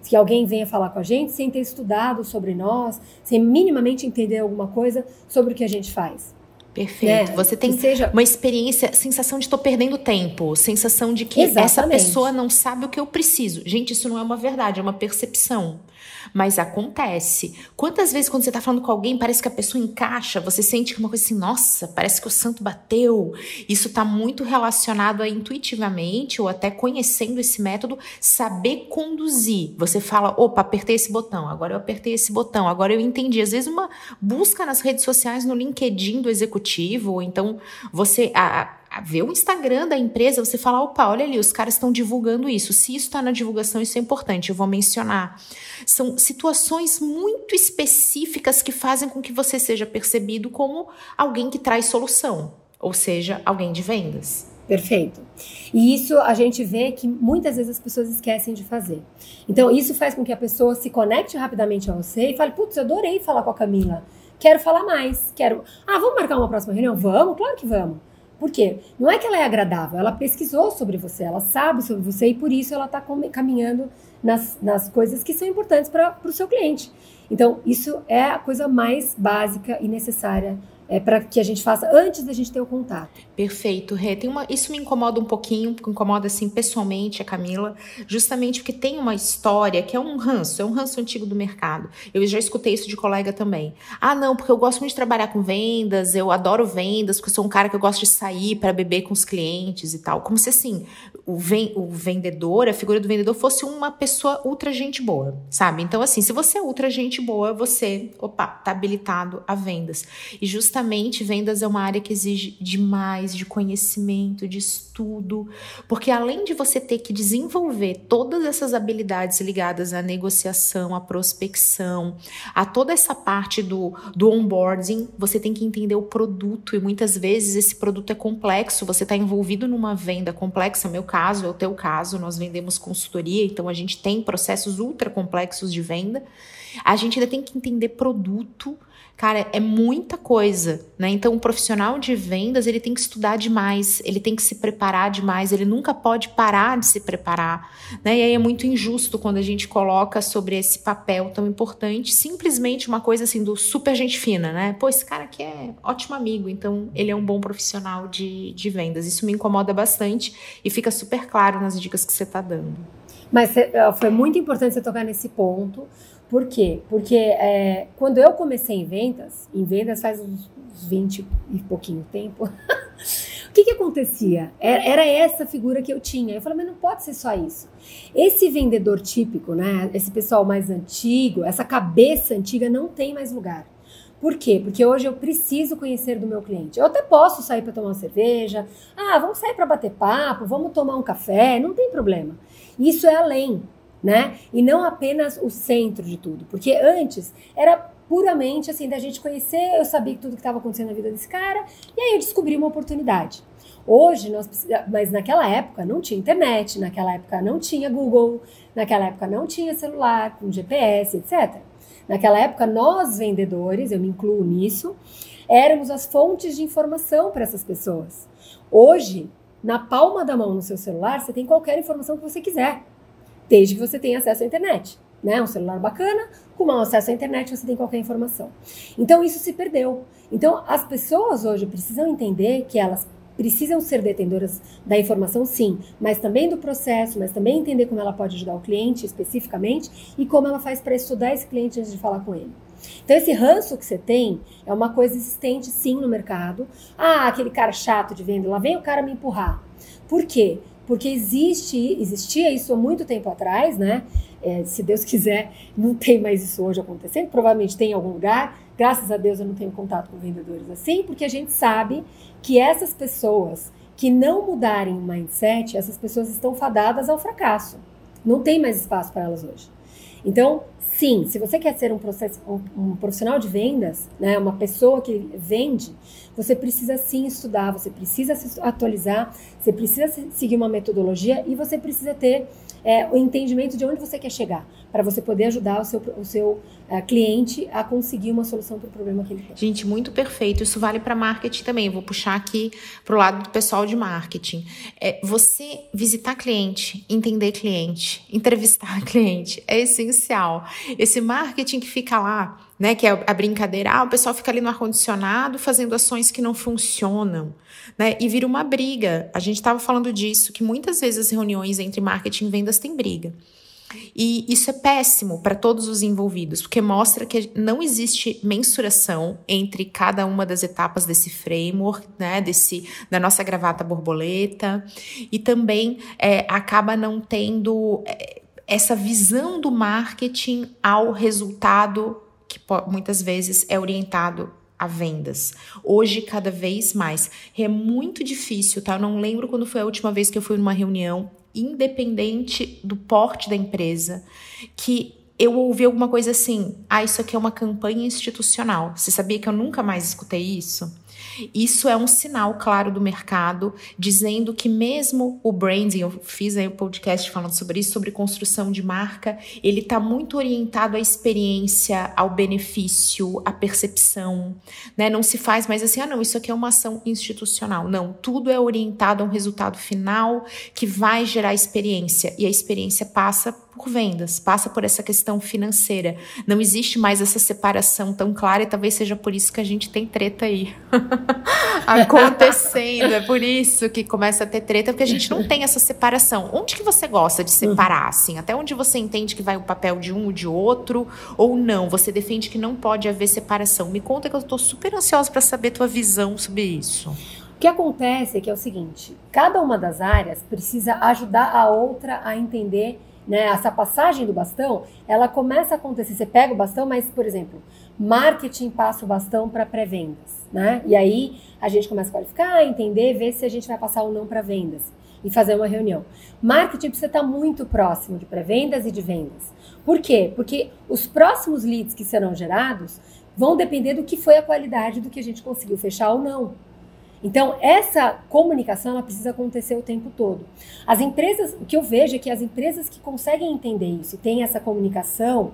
Que alguém venha falar com a gente sem ter estudado sobre nós, sem minimamente entender alguma coisa sobre o que a gente faz.
Perfeito. É, Você tem seja... uma experiência, sensação de estou perdendo tempo, sensação de que Exatamente. essa pessoa não sabe o que eu preciso. Gente, isso não é uma verdade, é uma percepção. Mas acontece. Quantas vezes, quando você está falando com alguém, parece que a pessoa encaixa, você sente que uma coisa assim, nossa, parece que o santo bateu. Isso está muito relacionado a intuitivamente, ou até conhecendo esse método, saber conduzir. Você fala, opa, apertei esse botão, agora eu apertei esse botão, agora eu entendi. Às vezes, uma busca nas redes sociais, no LinkedIn do executivo, ou então você. A, ver o Instagram da empresa, você fala, opa, olha ali, os caras estão divulgando isso. Se isso está na divulgação, isso é importante, eu vou mencionar. São situações muito específicas que fazem com que você seja percebido como alguém que traz solução, ou seja, alguém de vendas.
Perfeito. E isso a gente vê que muitas vezes as pessoas esquecem de fazer. Então, isso faz com que a pessoa se conecte rapidamente a você e fale: Putz, eu adorei falar com a Camila. Quero falar mais. Quero. Ah, vamos marcar uma próxima reunião? Vamos? Claro que vamos. Por quê? Não é que ela é agradável, ela pesquisou sobre você, ela sabe sobre você e por isso ela está caminhando nas, nas coisas que são importantes para o seu cliente. Então, isso é a coisa mais básica e necessária é, para que a gente faça antes da gente ter o contato.
Perfeito, Rê. Tem uma, isso me incomoda um pouquinho, me incomoda assim pessoalmente a Camila, justamente porque tem uma história que é um ranço, é um ranço antigo do mercado. Eu já escutei isso de colega também. Ah, não, porque eu gosto muito de trabalhar com vendas, eu adoro vendas, porque eu sou um cara que eu gosto de sair para beber com os clientes e tal. Como se assim, o, ven, o vendedor, a figura do vendedor fosse uma pessoa ultra gente boa, sabe? Então, assim, se você é ultra gente boa, você, opa, tá habilitado a vendas. E justamente justamente vendas é uma área que exige demais de conhecimento, de estudo, porque além de você ter que desenvolver todas essas habilidades ligadas à negociação, à prospecção, a toda essa parte do, do onboarding, você tem que entender o produto e muitas vezes esse produto é complexo, você está envolvido numa venda complexa, meu caso, é o teu caso, nós vendemos consultoria, então a gente tem processos ultra complexos de venda. A gente ainda tem que entender produto, Cara, é muita coisa, né? Então, um profissional de vendas, ele tem que estudar demais, ele tem que se preparar demais, ele nunca pode parar de se preparar, né? E aí é muito injusto quando a gente coloca sobre esse papel tão importante, simplesmente uma coisa assim do super gente fina, né? Pô, esse cara aqui é ótimo amigo, então ele é um bom profissional de, de vendas. Isso me incomoda bastante e fica super claro nas dicas que você está dando.
Mas foi muito importante você tocar nesse ponto, por quê? Porque é, quando eu comecei em vendas, em vendas faz uns 20 e pouquinho tempo, o que, que acontecia? Era, era, essa figura que eu tinha. Eu falei, mas não pode ser só isso. Esse vendedor típico, né? Esse pessoal mais antigo, essa cabeça antiga não tem mais lugar. Por quê? Porque hoje eu preciso conhecer do meu cliente. Eu até posso sair para tomar uma cerveja. Ah, vamos sair para bater papo, vamos tomar um café, não tem problema. Isso é além né? E não apenas o centro de tudo, porque antes era puramente assim da gente conhecer, eu sabia tudo que estava acontecendo na vida desse cara, e aí eu descobri uma oportunidade. Hoje nós mas naquela época não tinha internet, naquela época não tinha Google, naquela época não tinha celular com GPS, etc. Naquela época nós vendedores, eu me incluo nisso, éramos as fontes de informação para essas pessoas. Hoje, na palma da mão no seu celular, você tem qualquer informação que você quiser desde que você tenha acesso à internet. né? Um celular bacana, com um acesso à internet você tem qualquer informação. Então isso se perdeu. Então as pessoas hoje precisam entender que elas precisam ser detentoras da informação, sim, mas também do processo, mas também entender como ela pode ajudar o cliente especificamente e como ela faz para estudar esse cliente antes de falar com ele. Então, esse ranço que você tem é uma coisa existente, sim, no mercado. Ah, aquele cara chato de venda, lá vem o cara me empurrar. Por quê? Porque existe, existia isso há muito tempo atrás, né? É, se Deus quiser, não tem mais isso hoje acontecendo. Provavelmente tem em algum lugar. Graças a Deus eu não tenho contato com vendedores assim, porque a gente sabe que essas pessoas que não mudarem o mindset, essas pessoas estão fadadas ao fracasso. Não tem mais espaço para elas hoje. Então, sim, se você quer ser um, processo, um, um, profissional de vendas, né, uma pessoa que vende, você precisa sim estudar, você precisa se atualizar, você precisa seguir uma metodologia e você precisa ter é, o entendimento de onde você quer chegar, para você poder ajudar o seu, o seu uh, cliente a conseguir uma solução para o problema que ele tem.
Gente, muito perfeito. Isso vale para marketing também. Vou puxar aqui para o lado do pessoal de marketing. É, você visitar cliente, entender cliente, entrevistar cliente é essencial. Esse marketing que fica lá né? Que é a brincadeira, ah, o pessoal fica ali no ar-condicionado fazendo ações que não funcionam, né? E vira uma briga. A gente estava falando disso, que muitas vezes as reuniões entre marketing e vendas têm briga. E isso é péssimo para todos os envolvidos, porque mostra que não existe mensuração entre cada uma das etapas desse framework, né, desse, da nossa gravata borboleta, e também é, acaba não tendo é, essa visão do marketing ao resultado que muitas vezes é orientado a vendas. Hoje, cada vez mais. É muito difícil, tá? Eu não lembro quando foi a última vez que eu fui numa reunião, independente do porte da empresa, que eu ouvi alguma coisa assim: ah, isso aqui é uma campanha institucional. Você sabia que eu nunca mais escutei isso? Isso é um sinal claro do mercado, dizendo que mesmo o branding, eu fiz aí um podcast falando sobre isso, sobre construção de marca, ele está muito orientado à experiência, ao benefício, à percepção, né? Não se faz mais assim, ah, não, isso aqui é uma ação institucional. Não, tudo é orientado a um resultado final que vai gerar experiência, e a experiência passa por vendas, passa por essa questão financeira. Não existe mais essa separação tão clara e talvez seja por isso que a gente tem treta aí acontecendo. É por isso que começa a ter treta, porque a gente não tem essa separação. Onde que você gosta de separar, assim? Até onde você entende que vai o papel de um ou de outro, ou não? Você defende que não pode haver separação. Me conta que eu estou super ansiosa para saber tua visão sobre isso.
O que acontece é que é o seguinte: cada uma das áreas precisa ajudar a outra a entender né, essa passagem do bastão, ela começa a acontecer. Você pega o bastão, mas, por exemplo, marketing passa o bastão para pré-vendas, né? E aí a gente começa a qualificar, entender, ver se a gente vai passar ou não para vendas e fazer uma reunião. Marketing precisa estar muito próximo de pré-vendas e de vendas. Por quê? Porque os próximos leads que serão gerados vão depender do que foi a qualidade do que a gente conseguiu fechar ou não. Então, essa comunicação ela precisa acontecer o tempo todo. As empresas, o que eu vejo é que as empresas que conseguem entender isso e têm essa comunicação,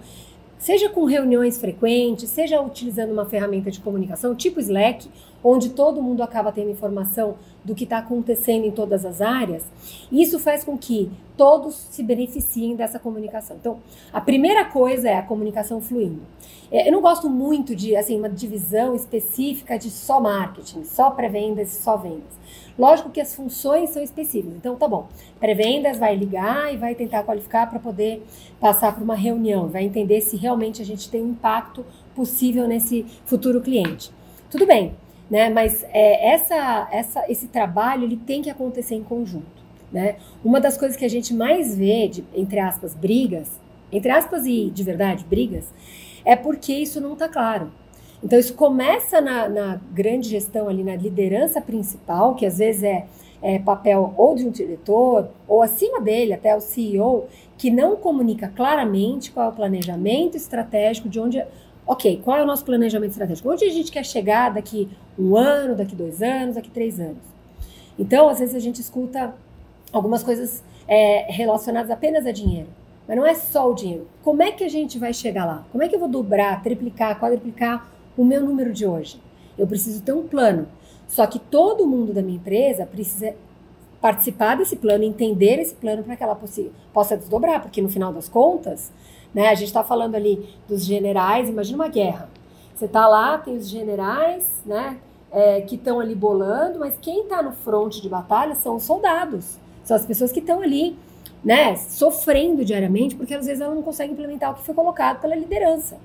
seja com reuniões frequentes, seja utilizando uma ferramenta de comunicação tipo Slack, onde todo mundo acaba tendo informação do que está acontecendo em todas as áreas, isso faz com que todos se beneficiem dessa comunicação. Então, a primeira coisa é a comunicação fluindo. É, eu não gosto muito de assim uma divisão específica de só marketing, só pré-vendas, só vendas. Lógico que as funções são específicas. Então, tá bom. Pré-vendas vai ligar e vai tentar qualificar para poder passar para uma reunião, vai entender se realmente a gente tem um impacto possível nesse futuro cliente. Tudo bem né? Mas é, essa, essa, esse trabalho ele tem que acontecer em conjunto, né? Uma das coisas que a gente mais vê, de, entre aspas, brigas, entre aspas e de verdade brigas, é porque isso não está claro. Então isso começa na, na, grande gestão ali, na liderança principal, que às vezes é, é papel ou de um diretor ou acima dele até o CEO, que não comunica claramente qual é o planejamento estratégico de onde ok, qual é o nosso planejamento estratégico? Onde a gente quer chegar daqui um ano, daqui dois anos, daqui três anos? Então, às vezes a gente escuta algumas coisas é, relacionadas apenas a dinheiro. Mas não é só o dinheiro. Como é que a gente vai chegar lá? Como é que eu vou dobrar, triplicar, quadruplicar o meu número de hoje? Eu preciso ter um plano. Só que todo mundo da minha empresa precisa participar desse plano, entender esse plano para que ela possa desdobrar, porque no final das contas, Né? A gente está falando ali dos generais, imagina uma guerra. Você está lá, tem os generais, né? É, que estão ali bolando, mas quem está no fronte de batalha são os soldados, são as pessoas que estão ali, né, sofrendo diariamente, porque às vezes ela não consegue implementar o que foi colocado pela liderança.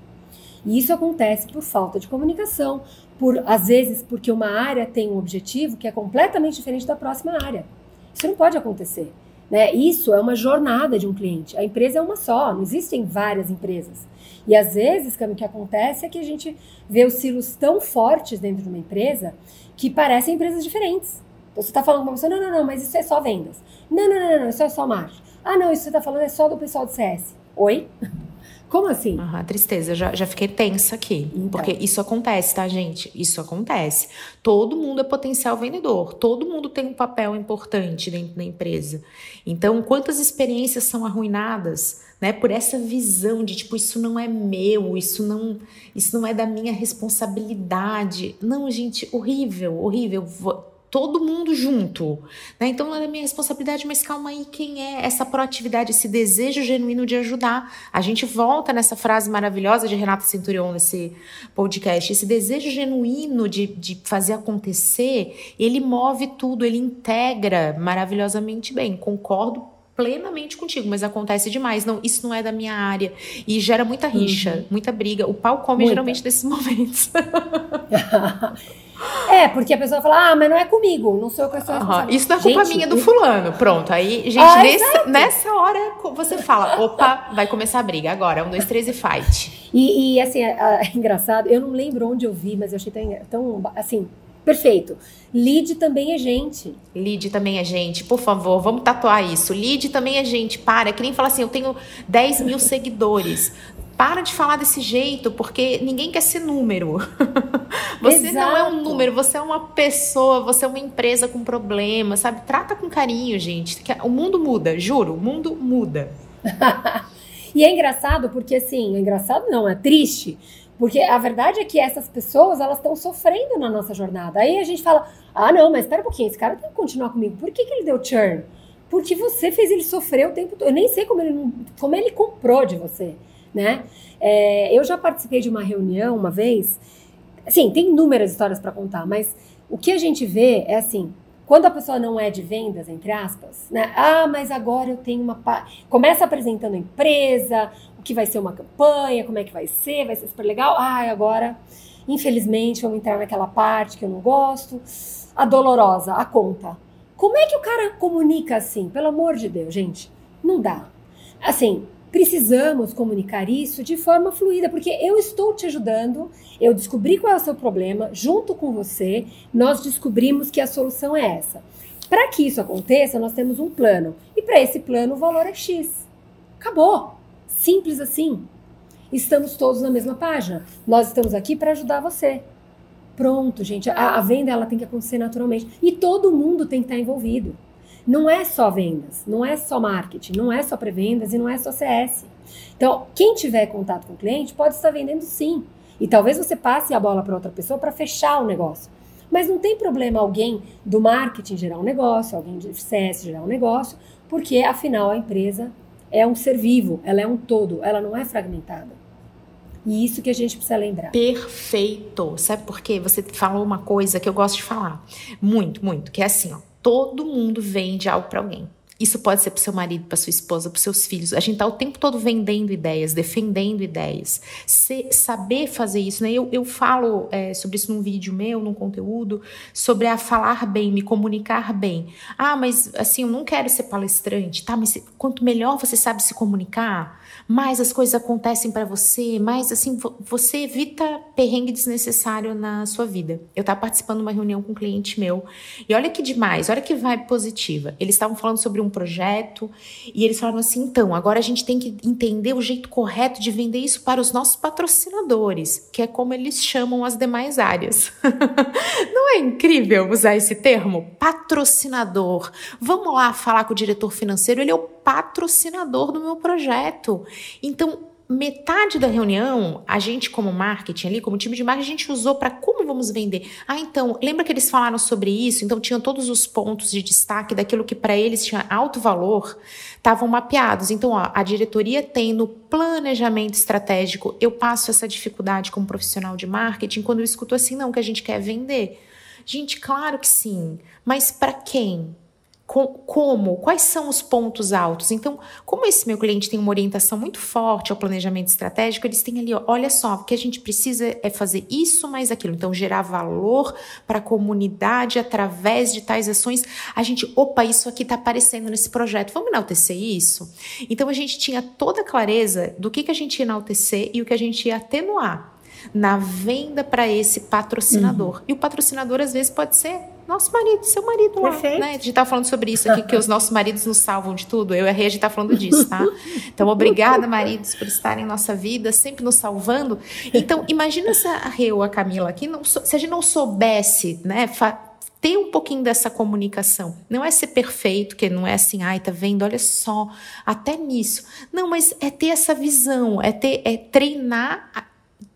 E isso acontece por falta de comunicação, por às vezes porque uma área tem um objetivo que é completamente diferente da próxima área. Isso não pode acontecer. Né? Isso é uma jornada de um cliente. A empresa é uma só, não existem várias empresas. E às vezes, o que acontece é que a gente vê os silos tão fortes dentro de uma empresa que parecem empresas diferentes. Então você está falando com uma pessoa, não, não, não, mas isso é só vendas. Não, não, não, não, isso é só marketing. Ah, não, isso você está falando é só do pessoal do CS. Oi? Como assim?
Uhum, tristeza, já, já fiquei tensa aqui. Então. Porque isso acontece, tá, gente? Isso acontece. Todo mundo é potencial vendedor. Todo mundo tem um papel importante dentro da empresa. Então, quantas experiências são arruinadas, né? Por essa visão de, tipo, isso não é meu, isso não, isso não é da minha responsabilidade. Não, gente, horrível, horrível todo mundo junto. Né? Então não é minha responsabilidade, mas calma aí, quem é essa proatividade, esse desejo genuíno de ajudar? A gente volta nessa frase maravilhosa de Renata Centurion nesse podcast, esse desejo genuíno de, de fazer acontecer, ele move tudo, ele integra maravilhosamente bem. Concordo plenamente contigo, mas acontece demais. Não, isso não é da minha área. E gera muita rixa, uhum. muita briga. O pau come muita. geralmente nesses momentos.
É, porque a pessoa fala, ah, mas não é comigo, não sou eu que sou.
Isso não é culpa gente, minha do fulano. Pronto. Aí, gente, ah, nesse, nessa hora você fala, opa, vai começar a briga agora. Um, dois, três e fight.
E, e assim, é, é, engraçado, eu não lembro onde eu vi, mas eu achei tão, tão assim, perfeito. Lead também é gente.
Lead também é gente, por favor, vamos tatuar isso. Lead também é gente, para. É que nem falar assim, eu tenho 10 mil seguidores. Para de falar desse jeito, porque ninguém quer ser número. você Exato. não é um número, você é uma pessoa, você é uma empresa com problema, sabe? Trata com carinho, gente. O mundo muda, juro, o mundo muda.
e é engraçado porque, assim, é engraçado não, é triste. Porque a verdade é que essas pessoas, elas estão sofrendo na nossa jornada. Aí a gente fala, ah, não, mas espera um pouquinho, esse cara tem que continuar comigo. Por que, que ele deu churn? Porque você fez ele sofrer o tempo todo. Eu nem sei como ele, como ele comprou de você né? É, eu já participei de uma reunião uma vez, assim, tem inúmeras histórias para contar, mas o que a gente vê é assim, quando a pessoa não é de vendas, entre aspas, né? Ah, mas agora eu tenho uma. Pa... Começa apresentando a empresa, o que vai ser uma campanha, como é que vai ser, vai ser super legal. Ah, agora, infelizmente, vamos entrar naquela parte que eu não gosto. A dolorosa, a conta. Como é que o cara comunica assim? Pelo amor de Deus, gente, não dá. Assim, precisamos comunicar isso de forma fluida, porque eu estou te ajudando, eu descobri qual é o seu problema, junto com você, nós descobrimos que a solução é essa. Para que isso aconteça, nós temos um plano, e para esse plano o valor é X. Acabou. Simples assim. Estamos todos na mesma página. Nós estamos aqui para ajudar você. Pronto, gente. A, a, venda ela tem que acontecer naturalmente. E todo mundo tem que estar envolvido. Não é só vendas, não é só marketing, não é só pré-vendas e não é só CS. Então, quem tiver contato com o cliente pode estar vendendo sim. E talvez você passe a bola para outra pessoa para fechar o negócio. Mas não tem problema alguém do marketing gerar um negócio, alguém de CS gerar um negócio, porque afinal a empresa é um ser vivo, ela é um todo, ela não é fragmentada. E isso que a gente precisa lembrar.
Perfeito. Sabe por quê? Você falou uma coisa que eu gosto de falar muito, muito, que é assim, ó todo mundo vende algo para alguém. Isso pode ser para seu marido, para sua esposa, para seus filhos. A gente está o tempo todo vendendo ideias, defendendo ideias. Se, saber fazer isso, né? Eu, eu falo é, sobre isso num vídeo meu, num conteúdo, sobre a falar bem, me comunicar bem. Ah, mas assim, eu não quero ser palestrante, tá? Mas quanto melhor você sabe se comunicar, mais as coisas acontecem para você, mais assim, você evita perrengue desnecessário na sua vida. Eu estava participando de uma reunião com um cliente meu, e olha que demais, olha que vibe positiva. Eles estavam falando sobre um projeto, e eles falaram assim: então, agora a gente tem que entender o jeito correto de vender isso para os nossos patrocinadores, que é como eles chamam as demais áreas. Não é incrível usar esse termo? Patrocinador. Vamos lá falar com o diretor financeiro, ele é o patrocinador do meu projeto. Então, metade da reunião, a gente como marketing ali, como time de marketing, a gente usou para como vamos vender. Ah, então, lembra que eles falaram sobre isso? Então tinham todos os pontos de destaque daquilo que para eles tinha alto valor, estavam mapeados. Então, ó, a diretoria tem no planejamento estratégico, eu passo essa dificuldade como profissional de marketing quando eu escuto assim, não, que a gente quer vender. Gente, claro que sim, mas para quem? Como, quais são os pontos altos. Então, como esse meu cliente tem uma orientação muito forte ao planejamento estratégico, eles têm ali, ó, olha só, o que a gente precisa é fazer isso mais aquilo. Então, gerar valor para a comunidade através de tais ações. A gente, opa, isso aqui está aparecendo nesse projeto, vamos enaltecer isso? Então, a gente tinha toda a clareza do que, que a gente ia enaltecer e o que a gente ia atenuar na venda para esse patrocinador. Uhum. E o patrocinador, às vezes, pode ser nosso marido, seu marido lá. Perfeito. Né? A gente tá falando sobre isso aqui, que os nossos maridos nos salvam de tudo. Eu e a Rê, a gente tá falando disso, tá? Então, obrigada, maridos, por estarem em nossa vida, sempre nos salvando. Então, imagina se a Rê ou a Camila aqui, não, se a gente não soubesse, né, ter um pouquinho dessa comunicação. Não é ser perfeito, que não é assim, ai, tá vendo? Olha só, até nisso. Não, mas é ter essa visão, é ter, é treinar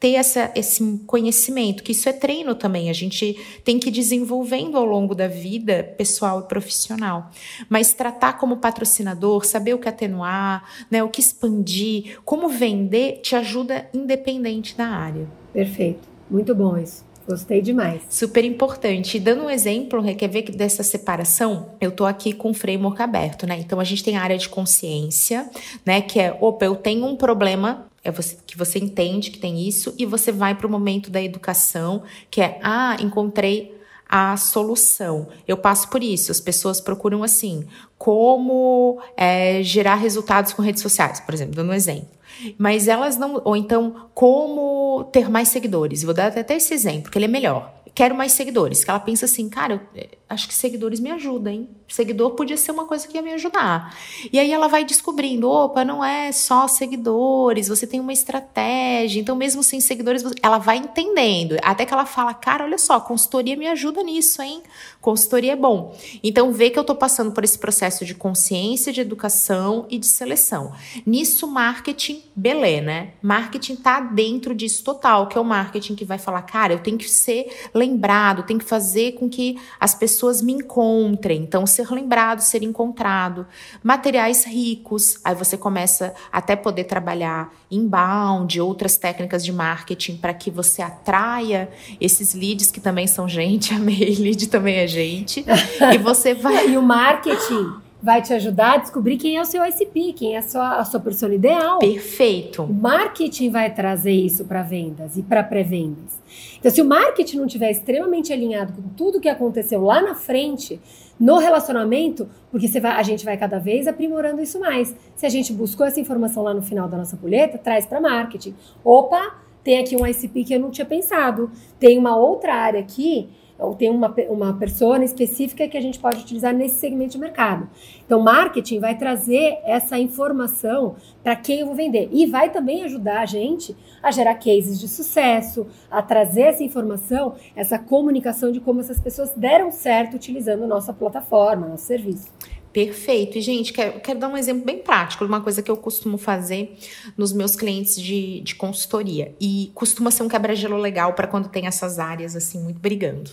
ter essa, esse conhecimento, que isso é treino também, a gente tem que ir desenvolvendo ao longo da vida pessoal e profissional. Mas tratar como patrocinador, saber o que atenuar, né, o que expandir, como vender, te ajuda independente da área.
Perfeito, muito bom isso. Gostei demais.
Super importante. E dando um exemplo, quer ver que dessa separação, eu tô aqui com o framework aberto, né? Então a gente tem a área de consciência, né? Que é, opa, eu tenho um problema é você, que você entende que tem isso e você vai para o momento da educação, que é, ah, encontrei a solução. Eu passo por isso. As pessoas procuram assim, como é, gerar resultados com redes sociais, por exemplo, dando um exemplo. Mas elas não, ou então como ter mais seguidores. Vou dar até esse exemplo, que ele é melhor quero mais seguidores. Que ela pensa assim, cara, eu eh, acho que seguidores me ajudam, hein? Seguidor podia ser uma coisa que ia me ajudar. E aí ela vai descobrindo, opa, não é só seguidores, você tem uma estratégia. Então, mesmo sem seguidores, ela vai entendendo. Até que ela fala, cara, olha só, consultoria me ajuda nisso, hein? Consultoria é bom. Então, vê que eu tô passando por esse processo de consciência, de educação e de seleção. Nisso, marketing, beleza, né? Marketing tá dentro disso total, que é o marketing que vai falar, cara, eu tenho que ser lembrado, tem que fazer com que as pessoas me encontrem. Então, ser lembrado, ser encontrado. Materiais ricos, aí você começa até poder trabalhar inbound, outras técnicas de marketing para que você atraia esses leads que também são gente, a mail lead também é gente. e você vai.
E o marketing vai te ajudar a descobrir quem é o seu ICP, quem é a sua, a sua persona ideal.
Perfeito.
O marketing vai trazer isso para vendas e para pré-vendas. Então, se o marketing não estiver extremamente alinhado com tudo que aconteceu lá na frente, no relacionamento, porque vai, a gente vai cada vez aprimorando isso mais. Se a gente buscou essa informação lá no final da nossa puleta, traz para marketing. Opa, tem aqui um ICP que eu não tinha pensado. Tem uma outra área aqui ou tem uma, uma persona específica que a gente pode utilizar nesse segmento de mercado. Então, marketing vai trazer essa informação para quem eu vou vender e vai também ajudar a gente a gerar cases de sucesso, a trazer essa informação, essa comunicação de como essas pessoas deram certo utilizando nossa plataforma, nosso serviço.
Perfeito. E, gente, quero, quero dar um exemplo bem prático uma coisa que eu costumo fazer nos meus clientes de, de consultoria. E costuma ser um quebra-gelo legal para quando tem essas áreas, assim, muito brigando.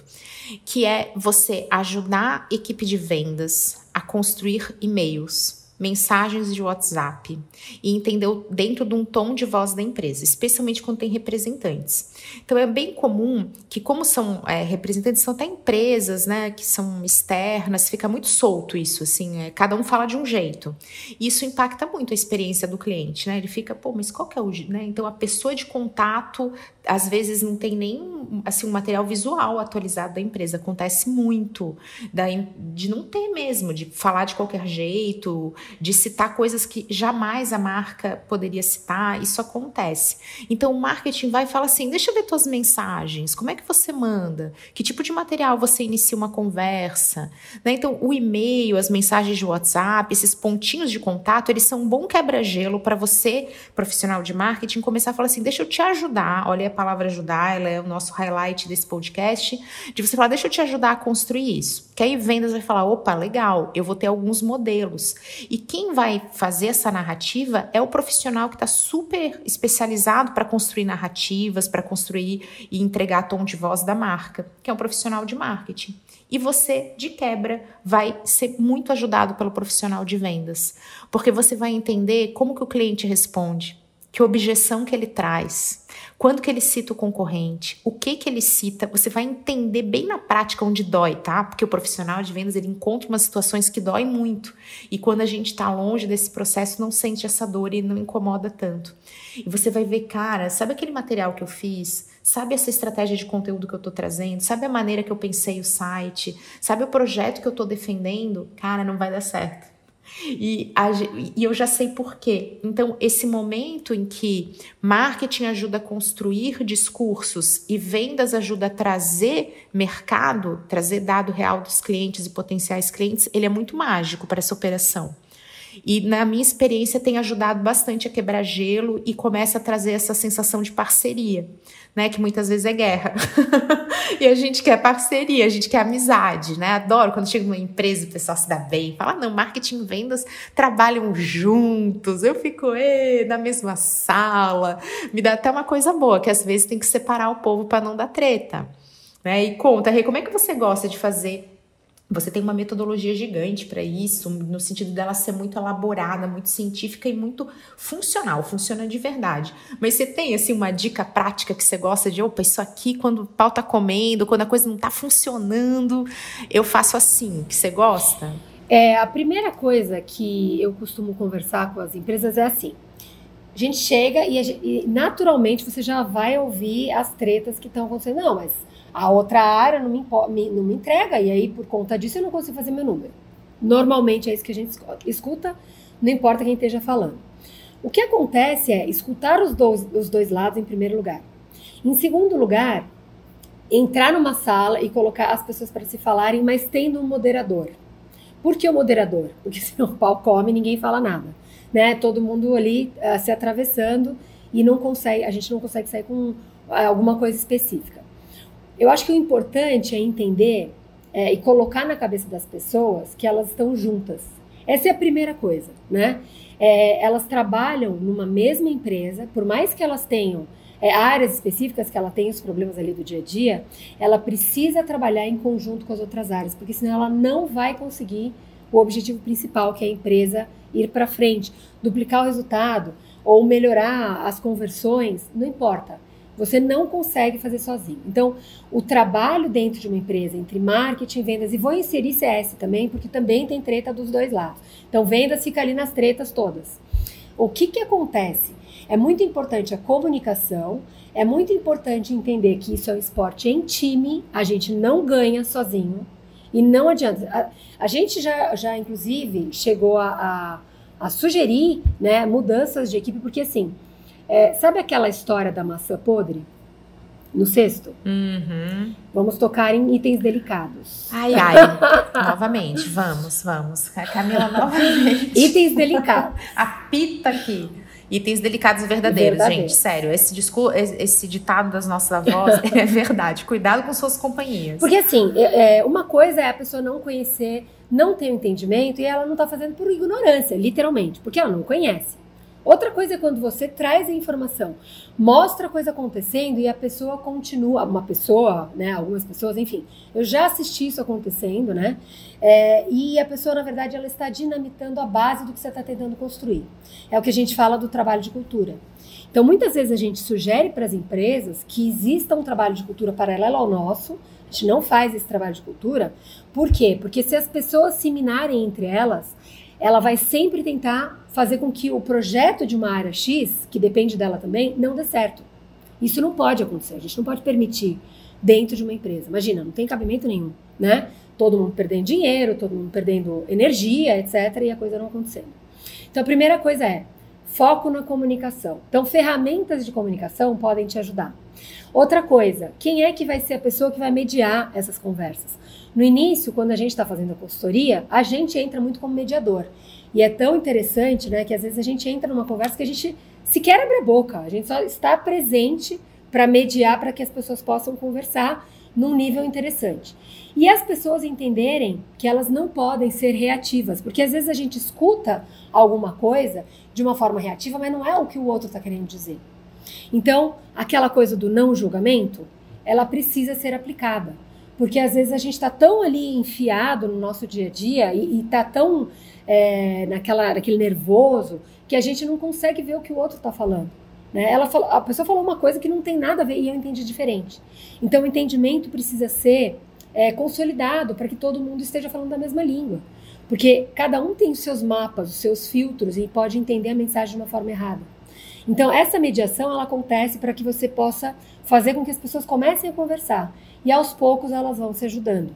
Que é você ajudar a equipe de vendas a construir e-mails mensagens de WhatsApp e entendeu dentro de um tom de voz da empresa, especialmente quando tem representantes. Então é bem comum que, como são é, representantes, são até empresas, né, que são externas, fica muito solto isso, assim, é, cada um fala de um jeito. Isso impacta muito a experiência do cliente, né? Ele fica, pô, mas qual que é o, né? Então a pessoa de contato às vezes não tem nem assim um material visual atualizado da empresa. Acontece muito da, de não ter mesmo, de falar de qualquer jeito, de citar coisas que jamais a marca poderia citar. Isso acontece. Então o marketing vai e fala assim: deixa eu ver tuas mensagens, como é que você manda? Que tipo de material você inicia uma conversa? Né? Então, o e-mail, as mensagens de WhatsApp, esses pontinhos de contato, eles são um bom quebra-gelo para você, profissional de marketing, começar a falar assim: deixa eu te ajudar. Olha, a palavra ajudar, ela é o nosso highlight desse podcast, de você falar, deixa eu te ajudar a construir isso. Que aí vendas vai falar, opa, legal, eu vou ter alguns modelos. E quem vai fazer essa narrativa é o profissional que está super especializado para construir narrativas, para construir e entregar tom de voz da marca, que é um profissional de marketing. E você, de quebra, vai ser muito ajudado pelo profissional de vendas, porque você vai entender como que o cliente responde, que objeção que ele traz, quando que ele cita o concorrente, o que que ele cita, você vai entender bem na prática onde dói, tá? Porque o profissional de vendas, ele encontra umas situações que dói muito. E quando a gente tá longe desse processo, não sente essa dor e não incomoda tanto. E você vai ver, cara, sabe aquele material que eu fiz? Sabe essa estratégia de conteúdo que eu tô trazendo? Sabe a maneira que eu pensei o site? Sabe o projeto que eu tô defendendo? Cara, não vai dar certo. E, a, e, eu já sei por quê. Então, esse momento em que marketing ajuda a construir discursos e vendas ajuda a trazer mercado, trazer dado real dos clientes e potenciais clientes, ele é muito mágico para essa operação. E na minha experiência tem ajudado bastante a quebrar gelo e começa a trazer essa sensação de parceria, né? Que muitas vezes é guerra. e a gente quer parceria, a gente quer amizade, né? Adoro quando chega numa empresa e o pessoal se dá bem, fala, não, marketing e vendas trabalham juntos, eu fico na mesma sala. Me dá até uma coisa boa, que às vezes tem que separar o povo para não dar treta. Né? E conta, Rê, como é que você gosta de fazer você tem uma metodologia gigante para isso, no sentido dela ser muito elaborada, muito científica e muito funcional, funciona de verdade. Mas você tem assim uma dica prática que você gosta de, opa, isso aqui quando o pau tá comendo, quando a coisa não tá funcionando, eu faço assim, que você gosta?
É, a primeira coisa que eu costumo conversar com as empresas é assim: a gente chega e, a gente, e naturalmente você já vai ouvir as tretas que estão acontecendo. Não, mas a outra área não me, me, não me entrega, e aí por conta disso eu não consigo fazer meu número. Normalmente é isso que a gente escuta, não importa quem esteja falando. O que acontece é escutar os dois, os dois lados em primeiro lugar. Em segundo lugar, entrar numa sala e colocar as pessoas para se falarem, mas tendo um moderador. Por que o moderador? Porque senão o pau come e ninguém fala nada. Né? Todo mundo ali uh, se atravessando e não consegue, a gente não consegue sair com uh, alguma coisa específica. Eu acho que o importante é entender é, e colocar na cabeça das pessoas que elas estão juntas. Essa é a primeira coisa, né? É, elas trabalham numa mesma empresa, por mais que elas tenham é, áreas específicas que ela tem os problemas ali do dia a dia, ela precisa trabalhar em conjunto com as outras áreas, porque senão ela não vai conseguir o objetivo principal, que é a empresa ir para frente, duplicar o resultado ou melhorar as conversões, não importa. Você não consegue fazer sozinho. Então, o trabalho dentro de uma empresa entre marketing, vendas, e vou inserir CS também, porque também tem treta dos dois lados. Então, vendas fica ali nas tretas todas. O que, que acontece? É muito importante a comunicação, é muito importante entender que isso é um esporte em time, a gente não ganha sozinho. E não adianta. A, a gente já, já, inclusive, chegou a, a, a sugerir né, mudanças de equipe, porque assim é, sabe aquela história da maçã podre? No sexto?
Uhum.
Vamos tocar em itens delicados.
Ai, ai. novamente, vamos, vamos. Camila, novamente.
itens delicados.
Apita aqui. Itens delicados e verdadeiros, gente. Sério, esse, discurso, esse ditado das nossas avós é verdade. Cuidado com suas companhias.
Porque assim, é, é, uma coisa é a pessoa não conhecer, não ter um entendimento e ela não está fazendo por ignorância, literalmente, porque ela não conhece. Outra coisa é quando você traz a informação, mostra a coisa acontecendo e a pessoa continua, uma pessoa, né, algumas pessoas, enfim, eu já assisti isso acontecendo, né, é, e a pessoa, na verdade, ela está dinamitando a base do que você está tentando construir. É o que a gente fala do trabalho de cultura. Então, muitas vezes a gente sugere para as empresas que exista um trabalho de cultura paralelo ao nosso, a gente não faz esse trabalho de cultura, por quê? Porque se as pessoas se minarem entre elas, ela vai sempre tentar fazer com que o projeto de uma área X, que depende dela também, não dê certo. Isso não pode acontecer, a gente não pode permitir dentro de uma empresa. Imagina, não tem cabimento nenhum, né? Todo mundo perdendo dinheiro, todo mundo perdendo energia, etc, e a coisa não acontecendo. Então a primeira coisa é foco na comunicação. Então ferramentas de comunicação podem te ajudar. Outra coisa, quem é que vai ser a pessoa que vai mediar essas conversas? No início, quando a gente está fazendo a consultoria, a gente entra muito como mediador. E é tão interessante, né, que às vezes a gente entra numa conversa que a gente sequer abre a boca, a gente só está presente para mediar para que as pessoas possam conversar, num nível interessante. E as pessoas entenderem que elas não podem ser reativas, porque às vezes a gente escuta alguma coisa de uma forma reativa, mas não é o que o outro está querendo dizer. Então, aquela coisa do não julgamento, ela precisa ser aplicada. Porque às vezes a gente está tão ali enfiado no nosso dia a dia e está tão é, naquela, naquele nervoso que a gente não consegue ver o que o outro está falando. Né? Ela falou, a pessoa falou uma coisa que não tem nada a ver e eu entendi diferente. Então o entendimento precisa ser é, consolidado para que todo mundo esteja falando da mesma língua. Porque cada um tem os seus mapas, os seus filtros e pode entender a mensagem de uma forma errada. Então, essa mediação ela acontece para que você possa fazer com que as pessoas comecem a conversar e aos poucos elas vão se ajudando.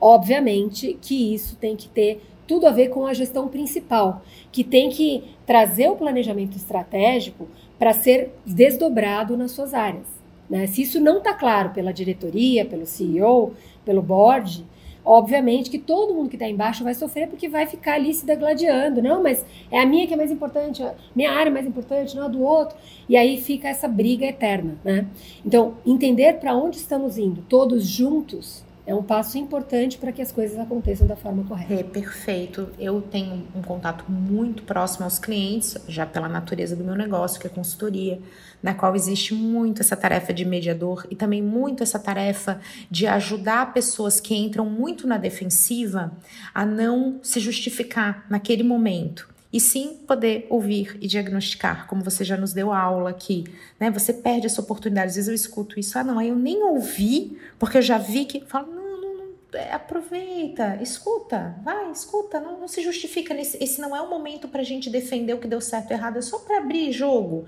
Obviamente que isso tem que ter tudo a ver com a gestão principal, que tem que trazer o planejamento estratégico para ser desdobrado nas suas áreas. Né? Se isso não está claro pela diretoria, pelo CEO, pelo board, obviamente que todo mundo que está embaixo vai sofrer porque vai ficar ali se degladiando. Não, mas é a minha que é mais importante, minha área é mais importante, não a do outro. E aí fica essa briga eterna. Né? Então, entender para onde estamos indo, todos juntos, é um passo importante para que as coisas aconteçam da forma correta.
É perfeito. Eu tenho um contato muito próximo aos clientes, já pela natureza do meu negócio, que é consultoria, na qual existe muito essa tarefa de mediador e também muito essa tarefa de ajudar pessoas que entram muito na defensiva a não se justificar naquele momento e sim poder ouvir e diagnosticar, como você já nos deu aula aqui, né? Você perde essa oportunidade. Às vezes eu escuto isso, ah, não, aí eu nem ouvi, porque eu já vi que. Falo, não, não, não é, aproveita, escuta, vai, escuta, não, não se justifica. Nesse, esse não é o momento para a gente defender o que deu certo ou errado, é só para abrir jogo.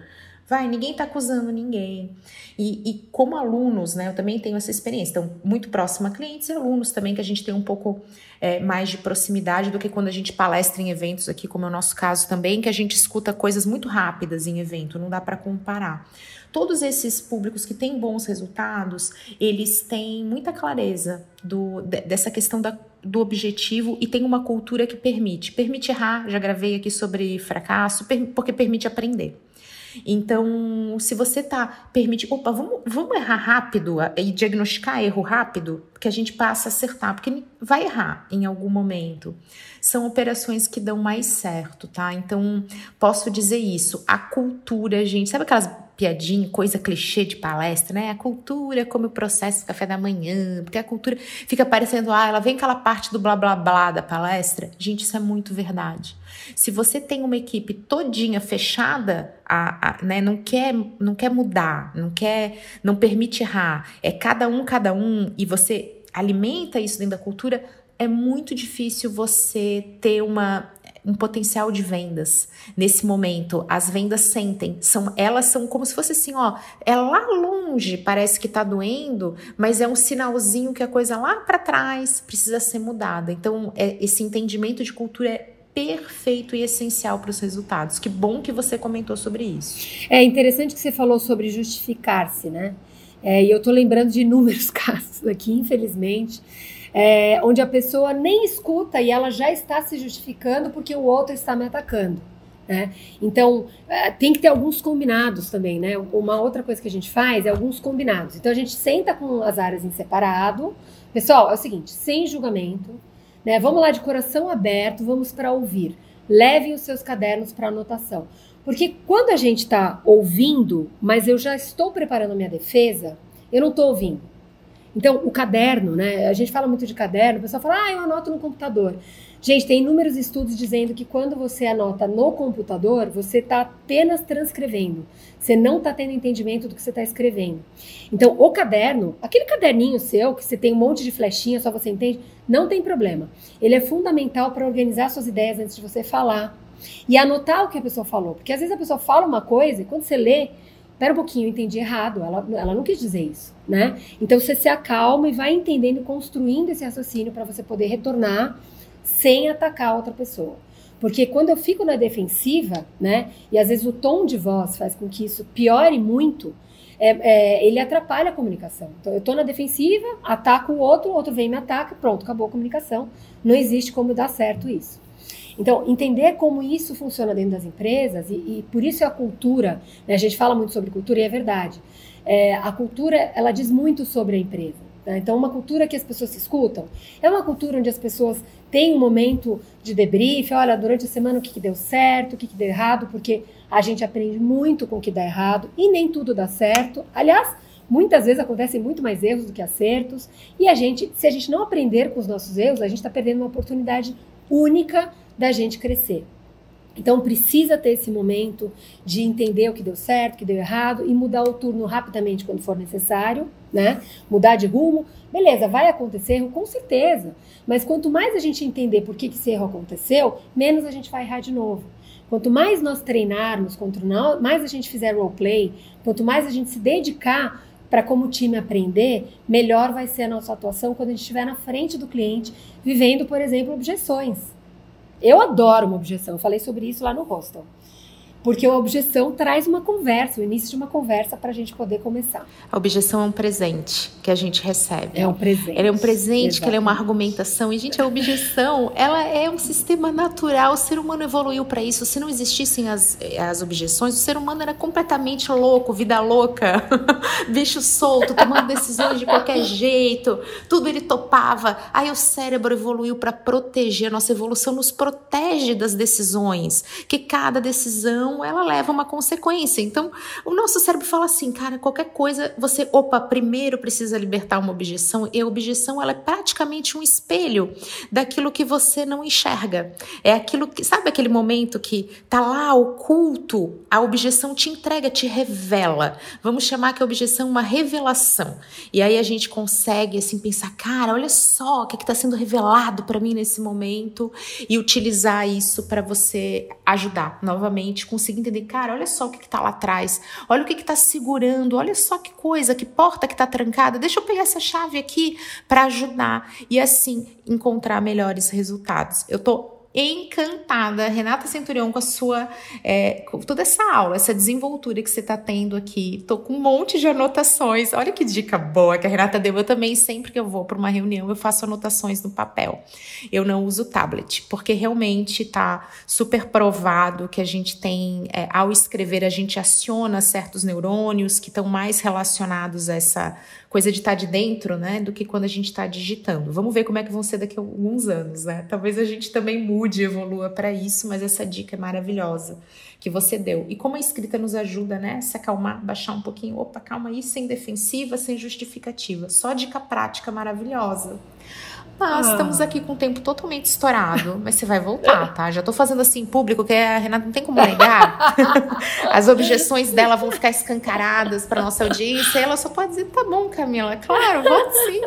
Vai, ninguém está acusando ninguém. E, e, como alunos, né, eu também tenho essa experiência. Então, muito próxima a clientes e alunos também, que a gente tem um pouco é, mais de proximidade do que quando a gente palestra em eventos aqui, como é o nosso caso também, que a gente escuta coisas muito rápidas em evento, não dá para comparar. Todos esses públicos que têm bons resultados, eles têm muita clareza do, dessa questão da, do objetivo e tem uma cultura que permite. Permite errar, já gravei aqui sobre fracasso, porque permite aprender. Então, se você tá permitindo, opa, vamos, vamos errar rápido e diagnosticar erro rápido, que a gente passa a acertar, porque vai errar em algum momento. São operações que dão mais certo, tá? Então, posso dizer isso. A cultura, gente, sabe aquelas piadinha, coisa clichê de palestra, né? A cultura como o processo do café da manhã, porque a cultura fica parecendo, ah, ela vem aquela parte do blá blá blá da palestra. Gente, isso é muito verdade. Se você tem uma equipe todinha fechada, a, a, né, não quer não quer mudar, não quer, não permite errar, é cada um cada um e você alimenta isso dentro da cultura, é muito difícil você ter uma um potencial de vendas nesse momento. As vendas sentem, são elas são como se fosse assim, ó, é lá longe, parece que tá doendo, mas é um sinalzinho que a coisa lá para trás precisa ser mudada. Então, é, esse entendimento de cultura é perfeito e essencial para os resultados. Que bom que você comentou sobre isso.
É interessante que você falou sobre justificar-se, né? É, e eu tô lembrando de inúmeros casos aqui, infelizmente é, onde a pessoa nem escuta e ela já está se justificando porque o outro está me atacando. Né? Então, é, tem que ter alguns combinados também, né? Uma outra coisa que a gente faz é alguns combinados. Então, a gente senta com as áreas em separado. Pessoal, é o seguinte, sem julgamento, né? Vamos lá de coração aberto, vamos para ouvir. Levem os seus cadernos para anotação. Porque quando a gente está ouvindo, mas eu já estou preparando a minha defesa, eu não estou ouvindo. Então, o caderno, né? A gente fala muito de caderno, o pessoal fala, ah, eu anoto no computador. Gente, tem inúmeros estudos dizendo que quando você anota no computador, você está apenas transcrevendo. Você não está tendo entendimento do que você está escrevendo. Então, o caderno, aquele caderninho seu, que você tem um monte de flechinha, só você entende, não tem problema. Ele é fundamental para organizar suas ideias antes de você falar. E anotar o que a pessoa falou. Porque às vezes a pessoa fala uma coisa e quando você lê, Pera um pouquinho, eu entendi errado. Ela, ela não quis dizer isso, né? Então você se acalma e vai entendendo, construindo esse raciocínio para você poder retornar sem atacar a outra pessoa. Porque quando eu fico na defensiva, né? E às vezes o tom de voz faz com que isso piore muito. É, é, ele atrapalha a comunicação. Então, eu estou na defensiva, ataco o outro, o outro vem e me ataca, pronto, acabou a comunicação. Não existe como dar certo isso. Então, entender como isso funciona dentro das empresas, e, e por isso é a cultura, né? a gente fala muito sobre cultura e é verdade. É, a cultura, ela diz muito sobre a empresa. Né? Então, uma cultura que as pessoas se escutam é uma cultura onde as pessoas têm um momento de debrief, olha, durante a semana o que, que deu certo, o que, que deu errado, porque a gente aprende muito com o que dá errado e nem tudo dá certo. Aliás, muitas vezes acontecem muito mais erros do que acertos, e a gente, se a gente não aprender com os nossos erros, a gente está perdendo uma oportunidade única da gente crescer. Então precisa ter esse momento de entender o que deu certo, o que deu errado e mudar o turno rapidamente quando for necessário, né? Mudar de rumo. Beleza, vai acontecer erro com certeza. Mas quanto mais a gente entender por que, que esse erro aconteceu, menos a gente vai errar de novo. Quanto mais nós treinarmos, quanto mais a gente fizer roleplay, quanto mais a gente se dedicar para como time aprender, melhor vai ser a nossa atuação quando a gente estiver na frente do cliente, vivendo, por exemplo, objeções. Eu adoro uma objeção, eu falei sobre isso lá no hostel. Porque a objeção traz uma conversa, o início de uma conversa para a gente poder começar.
A objeção é um presente que a gente recebe.
É um presente.
Ela é um presente, Exatamente. que ela é uma argumentação. E, gente, a objeção, ela é um sistema natural. O ser humano evoluiu para isso. Se não existissem as, as objeções, o ser humano era completamente louco, vida louca, bicho solto, tomando decisões de qualquer jeito. Tudo ele topava. Aí o cérebro evoluiu para proteger. A nossa evolução nos protege das decisões. Que cada decisão ela leva uma consequência. Então, o nosso cérebro fala assim, cara, qualquer coisa, você, opa, primeiro precisa libertar uma objeção, e a objeção, ela é praticamente um espelho daquilo que você não enxerga. É aquilo que, sabe aquele momento que tá lá oculto, a objeção te entrega, te revela. Vamos chamar que a objeção é uma revelação. E aí a gente consegue, assim, pensar, cara, olha só o que está sendo revelado para mim nesse momento, e utilizar isso para você ajudar novamente com conseguir entender, cara, olha só o que está lá atrás, olha o que está segurando, olha só que coisa, que porta que está trancada, deixa eu pegar essa chave aqui para ajudar e assim encontrar melhores resultados. Eu tô encantada, Renata Centurião, com a sua, é, com toda essa aula, essa desenvoltura que você está tendo aqui. Tô com um monte de anotações. Olha que dica boa que a Renata deu. Eu também, sempre que eu vou para uma reunião, eu faço anotações no papel. Eu não uso tablet, porque realmente está super provado que a gente tem, é, ao escrever, a gente aciona certos neurônios que estão mais relacionados a essa coisa de estar tá de dentro, né, do que quando a gente está digitando. Vamos ver como é que vão ser daqui a alguns anos, né? Talvez a gente também mude, evolua para isso, mas essa dica é maravilhosa que você deu. E como a escrita nos ajuda, né, se acalmar, baixar um pouquinho, opa, calma aí, sem defensiva, sem justificativa. Só dica prática maravilhosa. Mas ah. estamos aqui com o tempo totalmente estourado, mas você vai voltar, tá? Já tô fazendo assim em público, que a Renata não tem como negar. As objeções dela vão ficar escancaradas para nossa audiência. E ela só pode dizer: tá bom, Camila, claro, volto sim.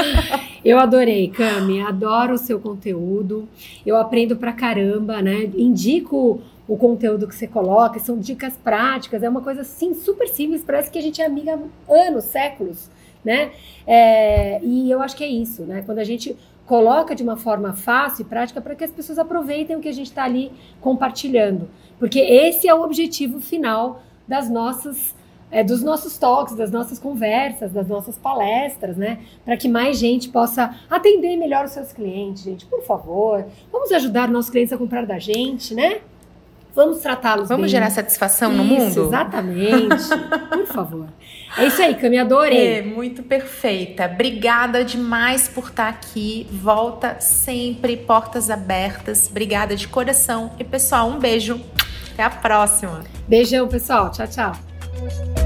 Eu adorei, Cami, adoro o seu conteúdo. Eu aprendo pra caramba, né? Indico o conteúdo que você coloca, são dicas práticas, é uma coisa assim super simples, parece que a gente é amiga há anos, séculos né? É, e eu acho que é isso, né? Quando a gente coloca de uma forma fácil e prática para que as pessoas aproveitem o que a gente está ali compartilhando, porque esse é o objetivo final das nossas é, dos nossos talks, das nossas conversas, das nossas palestras, né? Para que mais gente possa atender melhor os seus clientes, gente. Por favor, vamos ajudar nossos clientes a comprar da gente, né? Vamos tratá-los
Vamos
bem.
gerar satisfação isso, no mundo?
Exatamente. Por favor. É isso aí, Cami, adorei.
É, muito perfeita. Obrigada demais por estar aqui. Volta sempre, portas abertas. Obrigada de coração. E, pessoal, um beijo. Até a próxima.
Beijão, pessoal. Tchau, tchau.